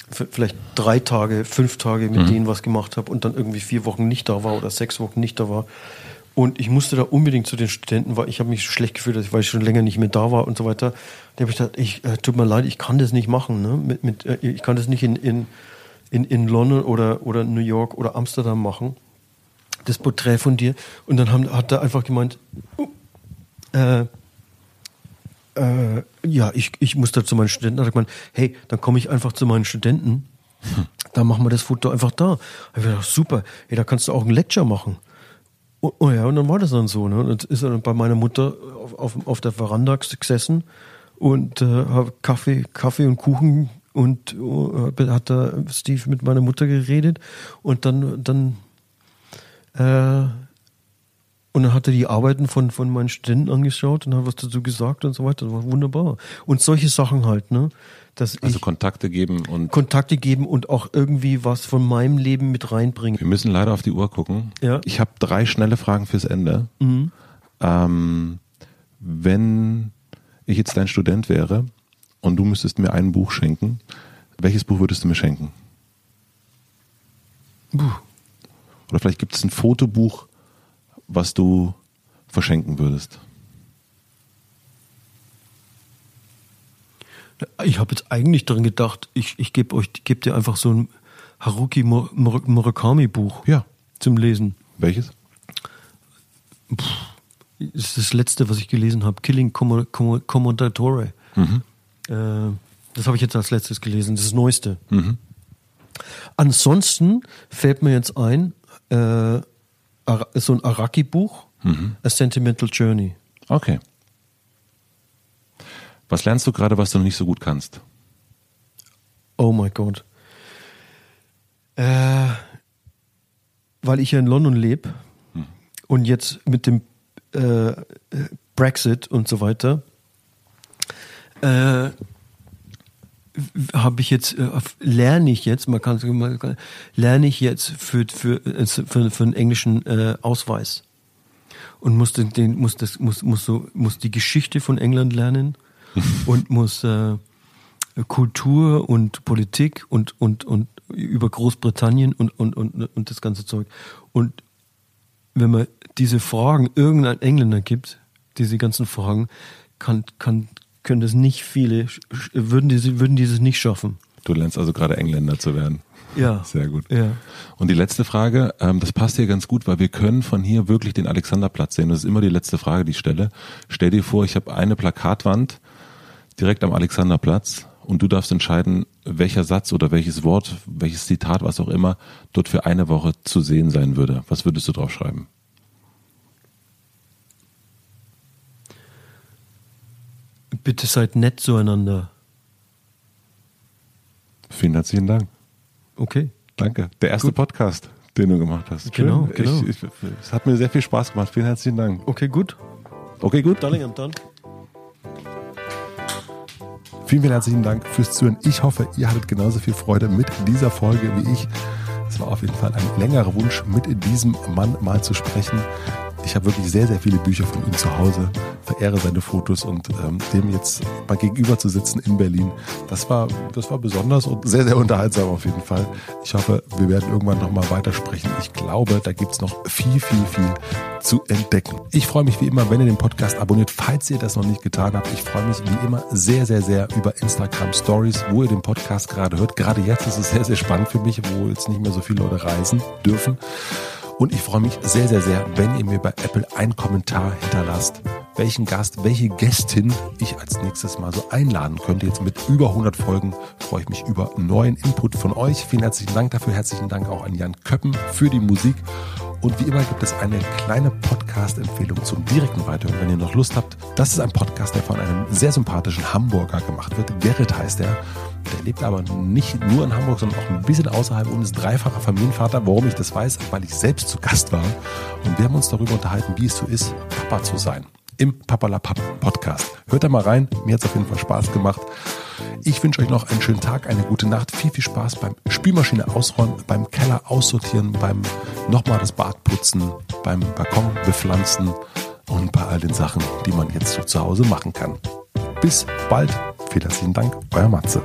vielleicht drei Tage, fünf Tage mit denen was gemacht habe und dann irgendwie vier Wochen nicht da war oder sechs Wochen nicht da war. Und ich musste da unbedingt zu den Studenten, weil ich habe mich schlecht gefühlt, weil ich schon länger nicht mehr da war und so weiter. Da habe ich gedacht, ich, äh, tut mir leid, ich kann das nicht machen. Ne? Mit, mit, äh, ich kann das nicht in, in, in, in London oder, oder New York oder Amsterdam machen. Das Porträt von dir. Und dann haben, hat er einfach gemeint, uh, äh, äh, ja, ich, ich muss da zu meinen Studenten. Da hat er gemeint, hey, dann komme ich einfach zu meinen Studenten. Dann machen wir das Foto einfach da. Da ich gedacht, super, hey, da kannst du auch ein Lecture machen. Oh, oh ja, und dann war das dann so. Ne? Und Dann ist er dann bei meiner Mutter auf, auf, auf der Veranda gesessen und äh, hab Kaffee, Kaffee und Kuchen und äh, hat da Steve mit meiner Mutter geredet und dann, dann äh, und dann hat er die Arbeiten von, von meinen Studenten angeschaut und hat was dazu gesagt und so weiter. Das war wunderbar. Und solche Sachen halt, ne? Dass Also Kontakte geben und Kontakte geben und auch irgendwie was von meinem Leben mit reinbringen. wir müssen leider auf die Uhr gucken. Ja. Ich habe drei schnelle Fragen fürs Ende. Ähm, wenn ich jetzt dein Student wäre und du müsstest mir ein Buch schenken, welches Buch würdest du mir schenken? Oder vielleicht gibt es ein Fotobuch, was du verschenken würdest. Ich habe jetzt eigentlich dran gedacht, ich, ich gebe euch, gebe dir einfach so ein Haruki Mur- Mur- Murakami Buch Ja. zum Lesen. Welches? das ist das letzte, was ich gelesen habe. Killing Commodatore. Mhm. Äh, das habe ich jetzt als letztes gelesen, das, ist das Neueste. Mhm. Ansonsten fällt mir jetzt ein, äh, so ein Araki-Buch, mhm. A Sentimental Journey. Okay. Was lernst du gerade, was du noch nicht so gut kannst? Oh mein Gott. Äh, weil ich ja in London lebe hm. und jetzt mit dem äh, Brexit und so weiter, äh, habe ich jetzt, äh, lerne ich jetzt, man kann sagen, lerne ich jetzt für, für, für, für einen englischen äh, Ausweis. Und muss den, den muss das muss muss so muss die Geschichte von England lernen <laughs> und muss äh, Kultur und Politik und und und über Großbritannien und und und und das ganze Zeug. Und wenn man diese Fragen irgendein Engländer gibt, diese ganzen Fragen, kann kann können das nicht viele würden diese würden dieses nicht schaffen. Du lernst also gerade Engländer zu werden. Ja. <laughs> Sehr gut. Ja. Und die letzte Frage, ähm, das passt hier ganz gut, weil wir können von hier wirklich den Alexanderplatz sehen. Das ist immer die letzte Frage, die ich stelle. Stell dir vor, ich habe eine Plakatwand direkt am Alexanderplatz und du darfst entscheiden, welcher Satz oder welches Wort, welches Zitat, was auch immer, dort für eine Woche zu sehen sein würde. Was würdest du drauf Bitte seid nett zueinander. Vielen herzlichen Dank. Okay. Danke. Der erste gut. Podcast, den du gemacht hast. Genau, Schön. genau. Ich, ich, es hat mir sehr viel Spaß gemacht. Vielen herzlichen Dank. Okay, gut. Okay, gut. Darling, und dann. Vielen, vielen herzlichen Dank fürs Zuhören. Ich hoffe, ihr hattet genauso viel Freude mit dieser Folge wie ich. Es war auf jeden Fall ein längerer Wunsch, mit diesem Mann mal zu sprechen. Ich habe wirklich sehr, sehr viele Bücher von ihm zu Hause, verehre seine Fotos und ähm, dem jetzt mal gegenüber zu sitzen in Berlin, das war, das war besonders und sehr, sehr unterhaltsam auf jeden Fall. Ich hoffe, wir werden irgendwann nochmal weitersprechen. Ich glaube, da gibt es noch viel, viel, viel zu entdecken. Ich freue mich wie immer, wenn ihr den Podcast abonniert, falls ihr das noch nicht getan habt. Ich freue mich wie immer sehr, sehr, sehr über Instagram Stories, wo ihr den Podcast gerade hört. Gerade jetzt ist es sehr, sehr spannend für mich, wo jetzt nicht mehr so viele Leute reisen dürfen. Und ich freue mich sehr, sehr sehr, wenn ihr mir bei Apple einen Kommentar hinterlasst, welchen Gast, welche Gästin ich als nächstes mal so einladen könnte. Jetzt mit über 100 Folgen freue ich mich über neuen Input von euch. Vielen herzlichen Dank dafür. Herzlichen Dank auch an Jan Köppen für die Musik. Und wie immer gibt es eine kleine Podcast-Empfehlung zum direkten Weiterhören, wenn ihr noch Lust habt. Das ist ein Podcast, der von einem sehr sympathischen Hamburger gemacht wird. Gerrit heißt er. Der lebt aber nicht nur in Hamburg, sondern auch ein bisschen außerhalb und ist dreifacher Familienvater. Warum ich das weiß, weil ich selbst zu Gast war. Und wir haben uns darüber unterhalten, wie es so ist, Papa zu sein. Im Papalapap Podcast. Hört da mal rein. Mir hat es auf jeden Fall Spaß gemacht. Ich wünsche euch noch einen schönen Tag, eine gute Nacht, viel, viel Spaß beim Spülmaschine ausräumen, beim Keller aussortieren, beim nochmal das Bad putzen, beim Balkon bepflanzen und bei all den Sachen, die man jetzt so zu Hause machen kann. Bis bald. Vielen herzlichen Dank, euer Matze.